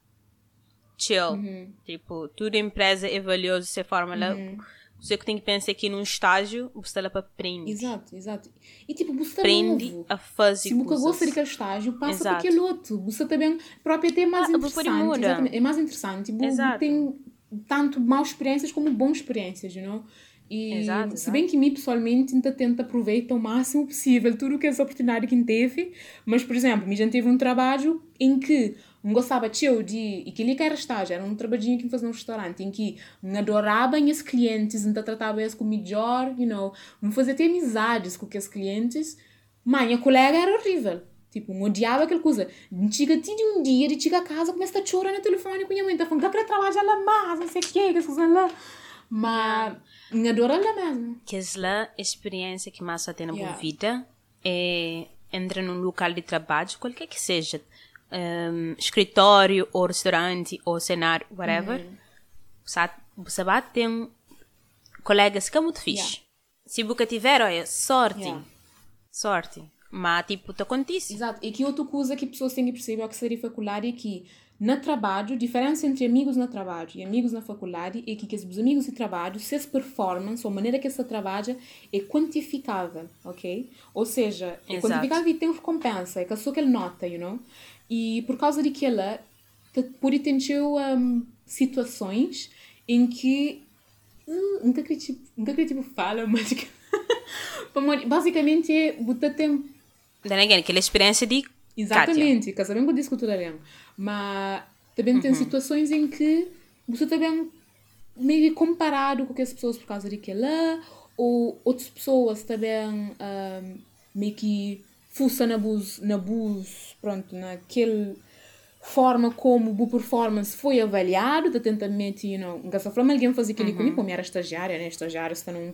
chill. Uhum. Tipo, tudo empresa é valioso dessa forma. Uhum. Você que tem que pensar aqui num estágio, está lá para aprender. Exato, exato. E tipo, você está Aprende novo. a fazer Se você gosta daquele estágio, passa para aquele outro. Você também, próprio até é mais ah, interessante. É mais interessante. Tipo, exato. tem tanto maus experiências como boas experiências, you know? E exato, se bem que mim pessoalmente ainda tento aproveitar o máximo possível tudo o que essa oportunidade que teve, mas por exemplo, me já teve um trabalho em que não gostava eu de e que ele quer estágio era um trabalhinho que fazia num restaurante em que me adorava os clientes ainda tratava eles com melhor you know. Me fazia ter amizades com aqueles clientes. Mas a colega era horrível. Tipo me odiava aquela coisa. Chega de um dia de chegar a casa começa a chorar no telefone com minha mãe tá falando que eu trabalho lá mais não sei o que que coisas lá mas me adora lá mesmo. Que é a experiência que mais tem na minha vida? É entrar num local de trabalho qualquer que seja um, escritório, ou restaurante, ou cenário, whatever, Uhum. você, vai ter colegas que é muito fixe. Se você tiver, olha, sorte. Yeah. Sorte. Mas, tipo, te acontece. Exato. E que outra coisa que pessoas têm que perceber ao que seria faculdade é que na trabalho, diferença entre amigos na trabalho e amigos na faculdade é que, que os amigos de trabalho, se essa performance ou a maneira que essa trabalha é quantificável, ok? Ou seja, é Exato. quantificável e tem recompensa, é que só que ele nota, you know? E por causa te- pode ter um, situações em que Hum, nunca queria tipo, nunca queria tipo fala, mas que- basicamente é botar tempo. Then again, aquela experiência de Exatamente, que sabemos que bem. Mas também tem situações em que você também meio que comparado com aquelas pessoas por causa daquilo lá, ou outras pessoas também ahm, meio que fuçam na bus, na bus, pronto, naquele forma como o performance foi avaliado, de tentamento, you know, nunca só falando, alguém fazia aquilo comigo, como era estagiária, né, estagiária está num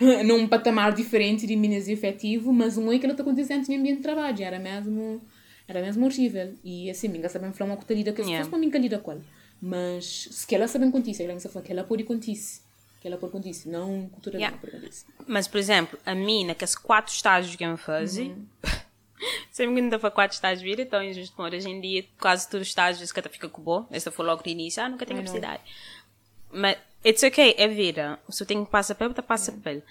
num patamar diferente de minas de efetivo, mas um é que ela está acontecendo no ambiente de trabalho, era mesmo, era mesmo horrível. E assim, ninguém sabe falar uma coisa com as Yeah. pessoas, mas ninguém lida com ela. Mas se que ela sabe acontecer, ela sabe que ela pode acontecer, que ela pode acontecer, não cultura Yeah. não acontecer. Mas, por exemplo, a mim, naqueles quatro estágios que eu fazia, Uhum. sempre que ainda foi quatro estágios vida, então, injusto, por hoje em dia, quase todos os estágios que fica com bom. Essa foi logo no início, ah, nunca tenho know. capacidade. Mas, it's okay, é vida. Se eu tenho que passar pelo, tá passa pelo.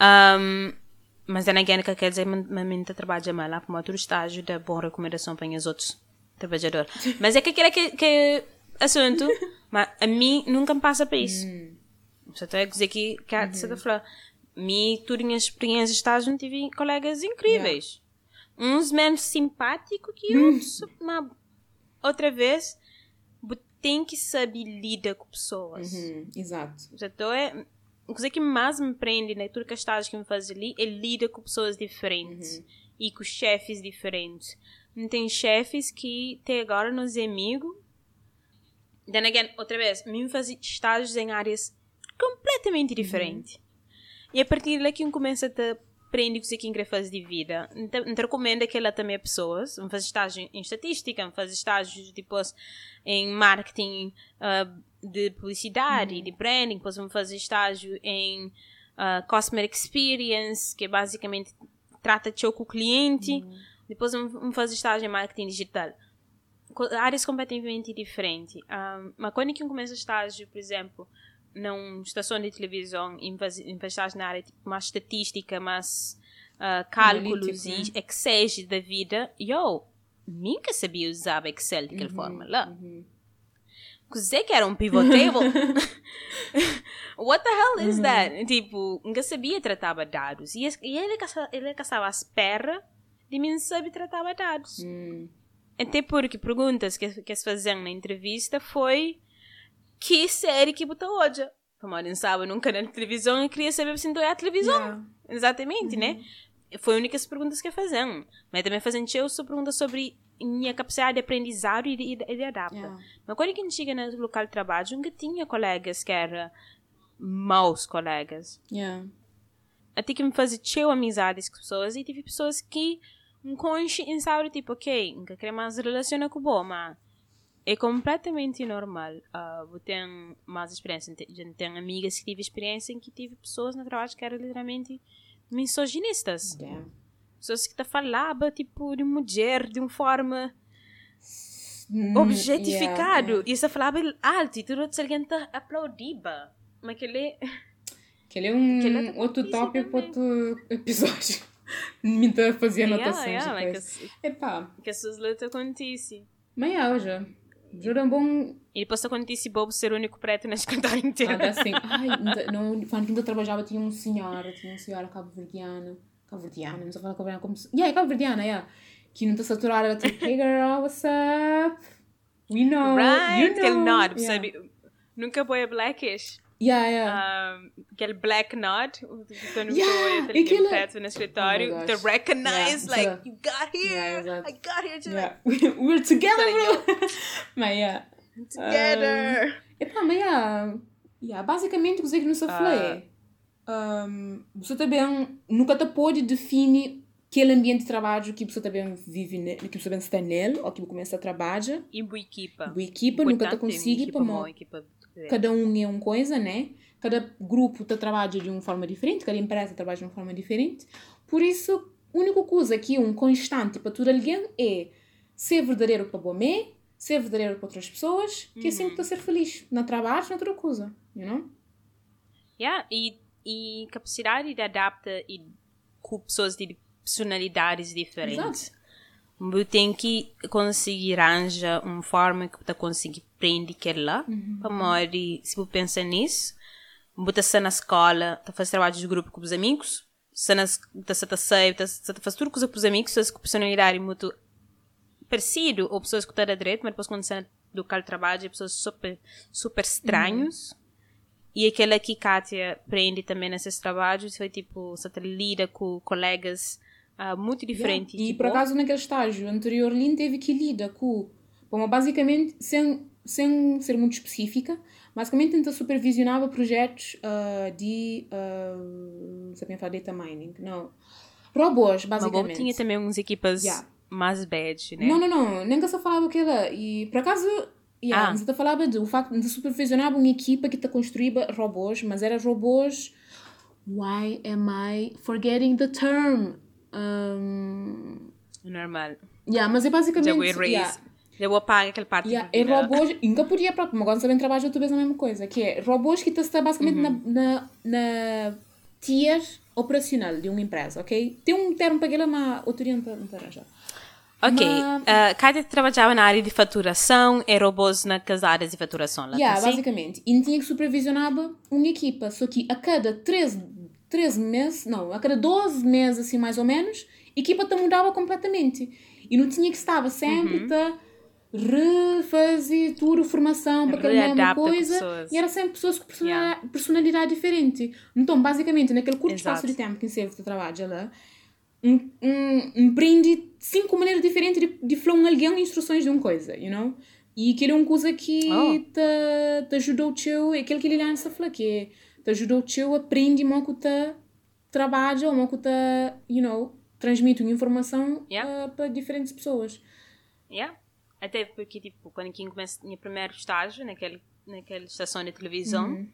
Um, mas, then again, que quer dizer, a mim tá trabalha mal lá, para outro estágio da boa recomendação para os outros trabalhadores. Mas é que aquilo é que, que é assunto, mas a mim nunca me passa para isso. Só estou a dizer que, que há de certa forma, me, tudo minhas experiências de estágio, tive colegas incríveis. Uns menos simpáticos que outros, mas outra vez, tem que saber lidar com pessoas. Hum, exato. Estou é, coisa que mais me prende, né, tudo que as estágios que me faz ali, é lidar com pessoas diferentes e com chefes diferentes. Não tem chefes que até agora nos é amigo. Then again, outra vez, me fazer estágios em áreas completamente diferentes. E a partir daqui eu começo a te aprender o que quer fazer de vida. Então, então recomendo que ela também a pessoas. Faz estágio em estatística, faz estágios depois em marketing ah, de publicidade, de branding, depois me faz estágio em ah, customer experience, que basicamente trata de com o cliente. Depois me, me faz estágio em marketing digital áreas completamente diferentes. Um, mas quando que eu começo estágio, por exemplo, numa estação de televisão, em faz- em faz estágio na área tipo, mais estatística, mais ah, cálculos e Excel da vida, eu nunca sabia usar Excel daquela forma lá. Dizer que era um pivot table. What the hell is that? Tipo, nunca sabia tratar dados. E, ele, ele caçava a espera de mim saber tratar dados. Hum, Até porque perguntas que, que se faziam na entrevista foi que série que botou hoje. Não sabe, num canal de televisão, eu queria saber se não é a televisão. Yeah. Exatamente, né? Foi a única perguntas que faziam. Mas também faziam eu só perguntas sobre minha capacidade de aprendizado e de, e de, e de adapta. Yeah. Mas quando a gente chega no local de trabalho, nunca tinha colegas que eram maus colegas Yeah. até que me fazia eu amizades com pessoas e tive pessoas que me conhecem sabe tipo ok nunca quero mais relacionar com o mas é completamente normal uh, eu tenho mais experiência já tenho amigas que tive experiência em que tive pessoas no trabalho que eram literalmente misoginistas Yeah. pessoas que te falavam tipo de mulher de uma forma Hum, objetificado yeah, yeah. e você falava alto e tudo alguém te aplaudia mas aquele Aquele é um Aquele é outro tópico para outro episódio. Me fazia Yeah, anotações yeah, like depois. Epá, que as suas lutas acontecem mas é hoje. Juro é um E depois acontece Bobo ser o único preto na escritório Ah, inteira. dá assim. Ai, não, quando ainda trabalhava tinha uma senhora, tinha uma senhora cabo-verdiana. Cabo-verdiana, não sei falar cabo-verdiana como. Yeah, é cabo-verdiana, yeah. Que não está saturada, ela tipo, hey girl, what's up? We know. right? You know. Aquele nod, yeah. sabe? Nunca foi blackish. Yeah, yeah. Um, aquele black nod. Quando Yeah, foi aquele aquele- preto no escritório. Oh to recognize, Yeah, like, you got here. Yeah. I got here to yeah. We're together, bro. Mas, yeah. together. Epá, mas yeah, yeah, basicamente o que não é um, você também nunca te pode definir aquele ambiente de trabalho que a pessoa também vive, ne- que a pessoa também está nele, ou que começa a trabalhar. E boa equipa. Boa equipa, nunca Importante uma consigo equipa equipa de- cada um é uma coisa, né? Cada grupo tá trabalha de uma forma diferente, cada empresa trabalha de uma forma diferente. Por isso, a única coisa que é um constante para todo alguém é ser verdadeiro para você, ser verdadeiro para outras pessoas, que é sempre para ser feliz. Na trabalho, na outra coisa, you know? Yeah, e, e capacidade de adaptar e com pessoas de personalidades diferentes. Você tem que conseguir arranjar uma forma que você consegue aprender aquilo lá. Para morrer, se você pensa nisso, você está na escola, está fazendo trabalho de grupo com os amigos, está na está está sair, está faz tudo com os amigos, pessoas com personalidade muito parecido, ou pessoas que estão da direita, mas depois quando você do local de trabalho, é pessoas super, super estranhos. E aquela que Kátia aprende também nesses trabalhos foi tipo, você lida com colegas ah, muito diferentes. E tipo, por acaso naquele estágio anterior, Lynn teve que lidar com, bom, basicamente, sem, sem ser muito específica, basicamente tenta supervisionava projetos ah, de, uh, não sei bem falar data mining, não, robôs, mas basicamente. tinha também umas equipas Yeah. mais bad, né? Não, não, não, nem que só falava aquela, e por acaso, yeah, Ah. você falava do facto de supervisionava uma equipa que está construía robôs, mas era robôs, why am I forgetting the term? Um, Normal. yeah, mas é basicamente... Já vou erase. yeah, Já vou apagar aquela parte. Yeah, é robôs, nunca podia próprio, mas agora também trabalho outra vez a mesma coisa, que é robôs que está basicamente Uhum. na, na, na tier operacional de uma empresa, ok? Tem um termo para aquilo, mas outro dia não está- arranjado. Ok. Mas- Uh, Kátia trabalhava na área de faturação e robôs nas áreas de faturação. Lá, Yeah, tá, sim? basicamente. E tinha que supervisionar uma equipa, só que a cada 13, 13 meses, não, a cada 12 meses, assim mais ou menos, a equipa te mudava completamente. E não tinha que estar sempre Uhum. a refazer tudo, formação para aquela mesma coisa. pessoas. E era sempre pessoas com personalidade, personalidade diferente. Então, basicamente, naquele curto espaço Exato. de tempo que você trabalha lá, um, um, empreende cinco maneiras diferentes de, de falar um alguém instruções de uma coisa, you know? E aquilo é uma coisa que Oh. te, te ajudou o teu, é aquilo que ele lança fala que é, te ajudou o teu a aprender como que te trabalha, ou como que te, you know, transmite uma informação Yeah. ah, para diferentes pessoas. Yeah. Até porque, tipo, quando eu comecei o meu primeiro estágio naquele, naquela estação de televisão,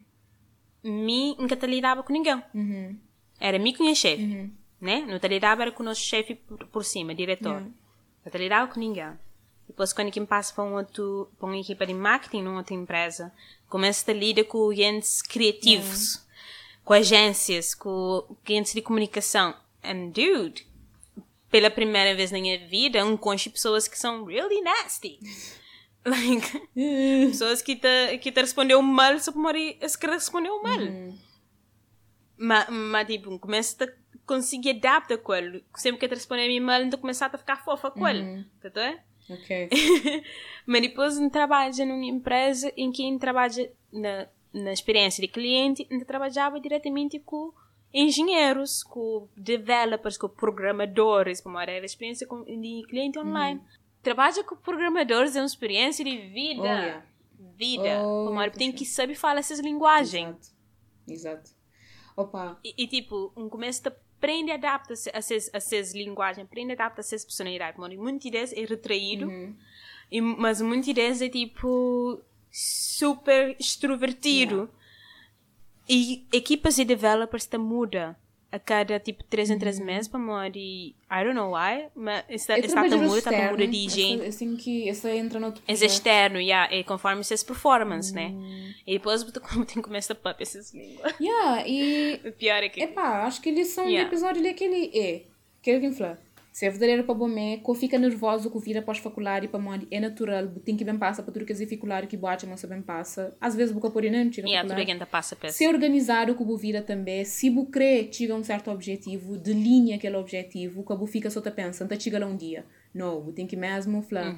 me nunca te lidava com ninguém. Uhum. Era com minha chefe, né? Não te lidava era com o nosso chefe por, por cima, diretor. Yeah. Não te lidava com ninguém. Depois, quando eu passo para, um outro, para uma equipa de marketing numa outra empresa, começo a lidar com clientes criativos, com agências, com clientes de comunicação. And, dude, pela primeira vez na minha vida, eu encontro pessoas que são really nasty. Like, pessoas que te, que te respondeu mal só que respondeu mal. Mas, mas tipo, começa a conseguir adaptar com ele. Sempre que te responder mal, então começar a ficar fofa com ele. Tá tá? Ok. Mas depois eu trabalho numa empresa em que eu trabalho na, na experiência de cliente, eu trabalhava diretamente com engenheiros, com developers, com programadores, para era a experiência com, de cliente online. Trabalhar com programadores é uma experiência de vida. Oh, yeah. Vida. Oh, era, puxa. tem que saber falar essas linguagens. Exato. Exato. Opa, E, e, tipo, um começo a aprender a adaptar a essas, a essas linguagens, aprende a adaptar a essas personalidades. Mano, muitas vezes é retraído, e, mas muitas vezes é tipo super extrovertido. E equipas de developers te muda a cada tipo 3 em 3 meses para morar e I don't know why, mas está, é está a trabalho muda, está a externo. muda de gente. Essa- Assim que essa entra no outro É externo, yeah, é conforme essas performance, né? Hum. E depois tu tem que começar a pôr essas línguas. Yeah, e O pior é que. Epá, acho que eles são Yeah. episódio daquele é. Quero que fala. Se é verdadeiro para bomé, que fica nervoso que vira pós-facular e para mim é natural, tem que bem passa para tudo que é dificuldade que bate, mas bem passa. Às vezes boca por não tira Yeah, tudo facular. que ainda passa por Se organizar o que o vira também, se o crê chega um certo objetivo, delinha aquele objetivo, que o fica só tá pensando, tá chega lá um dia. Não, tem que mesmo falar,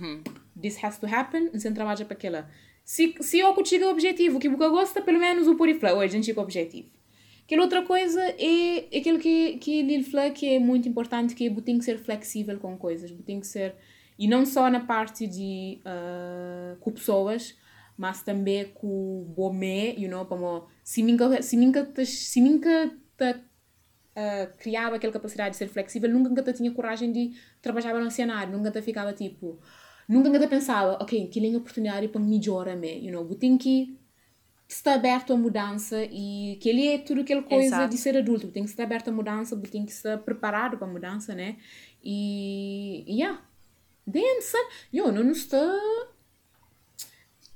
this has to happen, e você trabalha para aquela. Se, se eu chega ao objetivo, que você gosta, pelo menos o pode falar, hoje a gente chega objetivo. Aquela outra coisa é aquilo que, que ele que é muito importante, que é tem que ser flexível com coisas, tem que ser, e não só na parte de, ah, com pessoas, mas também com bomé, you know, como se nunca, se nunca, nunca uh, criava aquela capacidade de ser flexível, nunca te tinha coragem de trabalhar no cenário, nunca te ficava tipo, nunca te pensava, ok, que tem oportunidade para melhorar me, you know, tem que estar aberto à mudança e que ele é tudo aquela coisa Exato. de ser adulto, tem que estar aberto à mudança, tem que estar preparado para a mudança, né? E, yeah, dança, eu não estou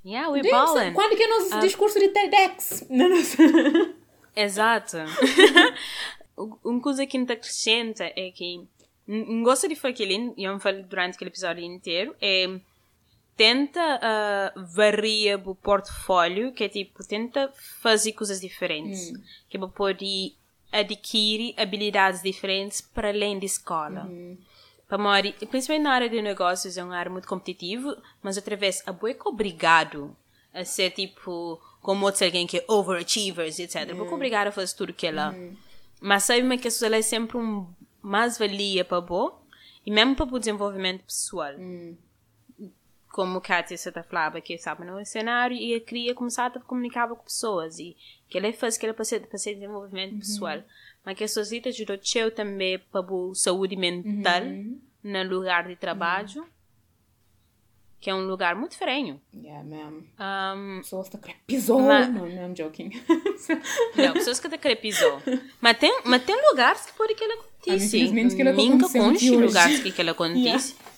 Yeah, we're balling. Quando que é o nosso uh, discurso de TEDx? Exato. Uma coisa que não acrescenta é que não gosto de falar aquilo, e eu falei durante aquele episódio inteiro, é tenta uh, o portfólio, que é tipo, tenta fazer coisas diferentes, hum. que é para poder adquirir habilidades diferentes para além da escola. Uhum. Para mori, principalmente na área de negócios, é uma área muito competitiva, mas outra vez, a boa é obrigado a ser tipo, como outros alguém que é overachievers, etc. Uhum. Porque obrigado a fazer tudo que é lá. Uhum. Mas sabe que isso é sempre um mais valia para boa e mesmo para o desenvolvimento pessoal. Uhum. Como Kátia está falava que estava no cenário e queria começar a comunicar com pessoas e que ela faz que ser, para ser desenvolvimento uhum. pessoal. Mas que a sociedade ajudou eu também para a saúde mental uhum. no lugar de trabalho. Uhum que é um lugar muito ferenho. Yeah, mesmo. Um, pessoas que crepizou. Mas... Não, não, I'm joking. não, pessoas que crepizou. Mas tem, mas tem lugares que pode que ela acontece. Infelizmente que ela acontece. lugares que ela acontece. Yeah.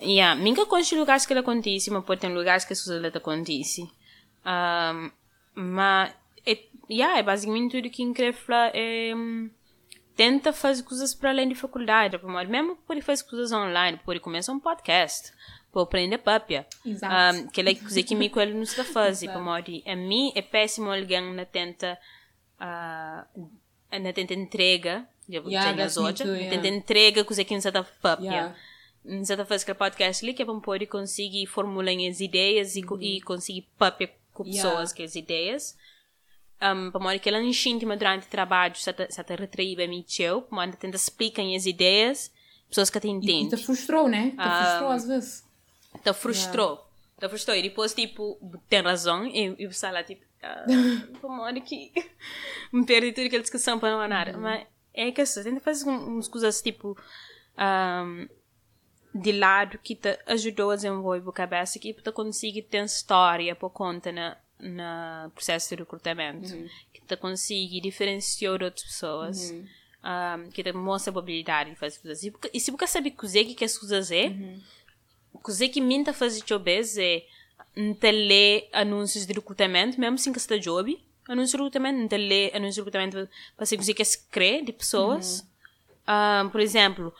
Yeah. Minha conhece lugares que ela acontece, mas pode ter lugares que as coisas ela acontece. Um, mas, é, yeah, é basicamente tudo que incrível é... Um, tenta fazer coisas para além de faculdade. Mesmo pode fazer coisas online, pode começar um podcast para aprender papia. Exato. Um, que é coisa que me ele não está fazendo, para mori. A mim é péssimo alguém na tenta uh, na tenta entrega, já vou dizer as outras, tenta entrega coisa que não está papia. Yeah. Não está fazendo aquele podcast ali que é para poder conseguir formular as ideias e, e conseguir papia com pessoas yeah. que as ideias. Um, para que ela não íntima durante o trabalho, se está retraída a mim, para mori tenta explicar as ideias, pessoas que te entendem. E te frustrou, né? Te frustrou às vezes te frustrou. Yeah. Te frustrou. E depois, tipo, tem razão. E, e você lá, tipo, ah, como que me perdi tudo aquela discussão para não nada. Uhum. Mas é que assim, tenta fazer umas coisas, tipo, um, de lado que te ajudou a desenvolver a cabeça, que te consegue ter história para conta na, na processo de recrutamento. Uhum. Que te consegue diferenciar outras pessoas. Uhum. Um, que te mostra a habilidade de fazer coisas. E se você sabe o que as coisas é, uhum coisa que minta fazer jobs é não ler anúncios de recrutamento, mesmo sem que está job. Anúncios de recrutamento, não ler anúncios de recrutamento para ser que se crê de pessoas. Uhum. Um, por exemplo,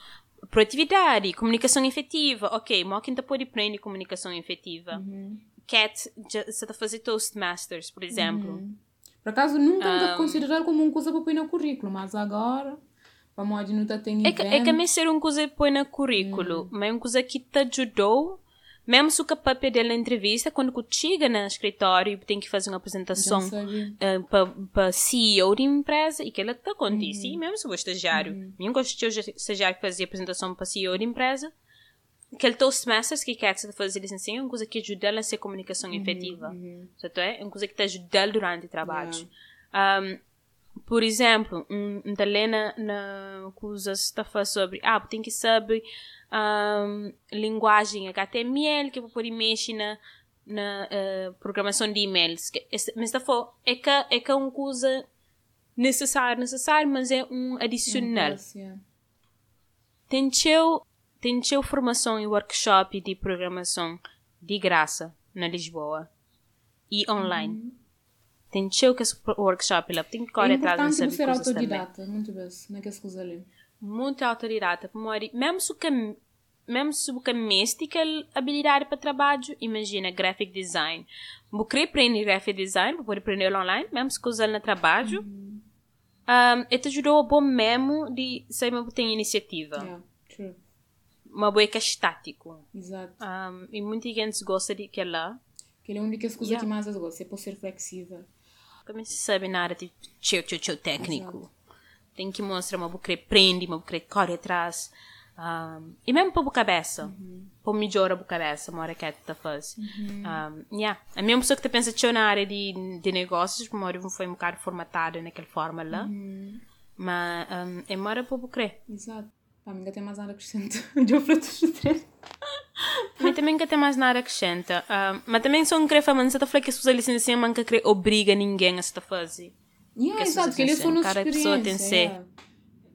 proatividade, comunicação efetiva. Ok, mas quem pode aprender comunicação efetiva? Uhum. Cat, você está fazendo Toastmasters, por exemplo. Uhum. Por acaso, nunca um, considerado como uma coisa para pôr no currículo, mas agora Vamos não tá tem é que, é que me ser uma coisa que põe no currículo, hum. mas é uma coisa que te ajudou, mesmo se o papel dela na entrevista, quando chega no escritório e tem que fazer uma apresentação uh, eh, para CEO de empresa, e que ela está acontece, uhum. mesmo se o estagiário, uhum. mesmo que o estagiário fazia apresentação para CEO de empresa, aquele Toastmasters que quer fazer isso assim, é uma coisa que ajuda ela a ser comunicação uhum. efetiva. Uhum. Certo? É uma coisa que te ajuda durante o trabalho. Yeah. Um, por exemplo, um, um Helena na coisa está falando sobre, ah, tem que saber um, linguagem HTML que eu poder mexer na, na uh, programação de e-mails. Mas está falando, é que é que é uma coisa necessária, necessária, mas é um adicional. Tem teu, tem teu formação e workshop de programação de graça na Lisboa e online. Uhum tem que workshop lá, tem que correr atrás de saber ser autodidata, muito bem, naquela coisa ali. Muito autodidata, mesmo se que mesmo se você mestica habilidade para trabalho, imagina graphic design. Quer aprender graphic design, poder aprender online, mesmo se usar no trabalho. Uhum. Um, e te ajudou a bom mesmo de ser uma boa iniciativa. Yeah, true. Uma boa que é estático. Exato. Um, e muita gente gosta de que lá. Que é a única coisa yeah. que mais gosta, é por ser flexível. Também se sabe nada de tchau, tchau, tchau técnico. Exato. Tem que mostrar uma boca prende, uma boca corre atrás. Um, e mesmo para a cabeça. Uhum. Para melhorar a cabeça, uma hora que está faz. Uhum. Um, yeah. A mesma pessoa que está pensando na área de, de negócios, uma hora foi um bocado formatada naquela forma lá. Uhum. Mas um, é mora para crer. Exato. Ainda tem mais nada a acrescentar. De frutas de três. Mas também nunca tem mais nada a acrescenta. Um, mas também só não querer falar, você está falando que as pessoas licenciam, mas nunca obriga ninguém a se fazer. Yeah, Que exato, que ele pessoas foi nossa Cada pessoa tem experiência. ser. yeah.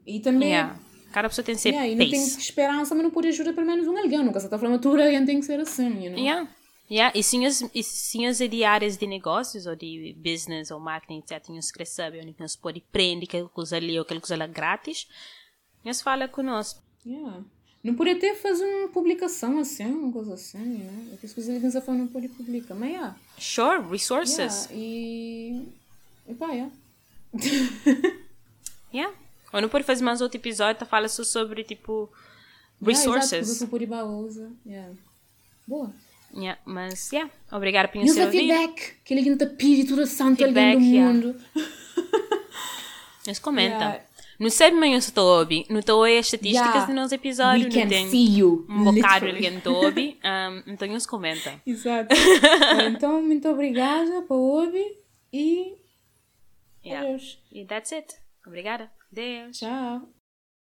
E também... Yeah. Cada pessoa tem ser Yeah, e não tem pace. esperança, mas não pode ajudar pelo menos um alguém. Nunca se está falando, tudo alguém tem que ser assim, you know? Yeah. Yeah. E sim as, e sim as de áreas de negócios ou de business ou marketing, etc. Tinhas que saber onde nós pode prender aquela coisa ali ou aquela coisa lá grátis. Eles fala conosco. Yeah. Não pode até fazer uma publicação assim, uma coisa assim, né? As coisas que você não pode publicar. Mas, yeah. Sure, resources. yeah. E... E pá, yeah. Yeah. Ou não pode fazer mais outro episódio, tá fala só sobre, tipo, Yeah, exato, resources. ir usa. Yeah. Boa. Yeah. Mas, yeah. Obrigada por nos ouvir. feedback. Que ele não pede tudo santo alguém do yeah. mundo. Nos comenta. Yeah. Não sei bem estou a ouvir. Não estou a estatísticas Yeah. do nosso episódio. We não tem see you. um bocado alguém a ouvir. Um, então nos comenta. Exato. então, muito obrigada por ouvir e Yeah. adeus. E that's it. Obrigada. Deus. Tchau.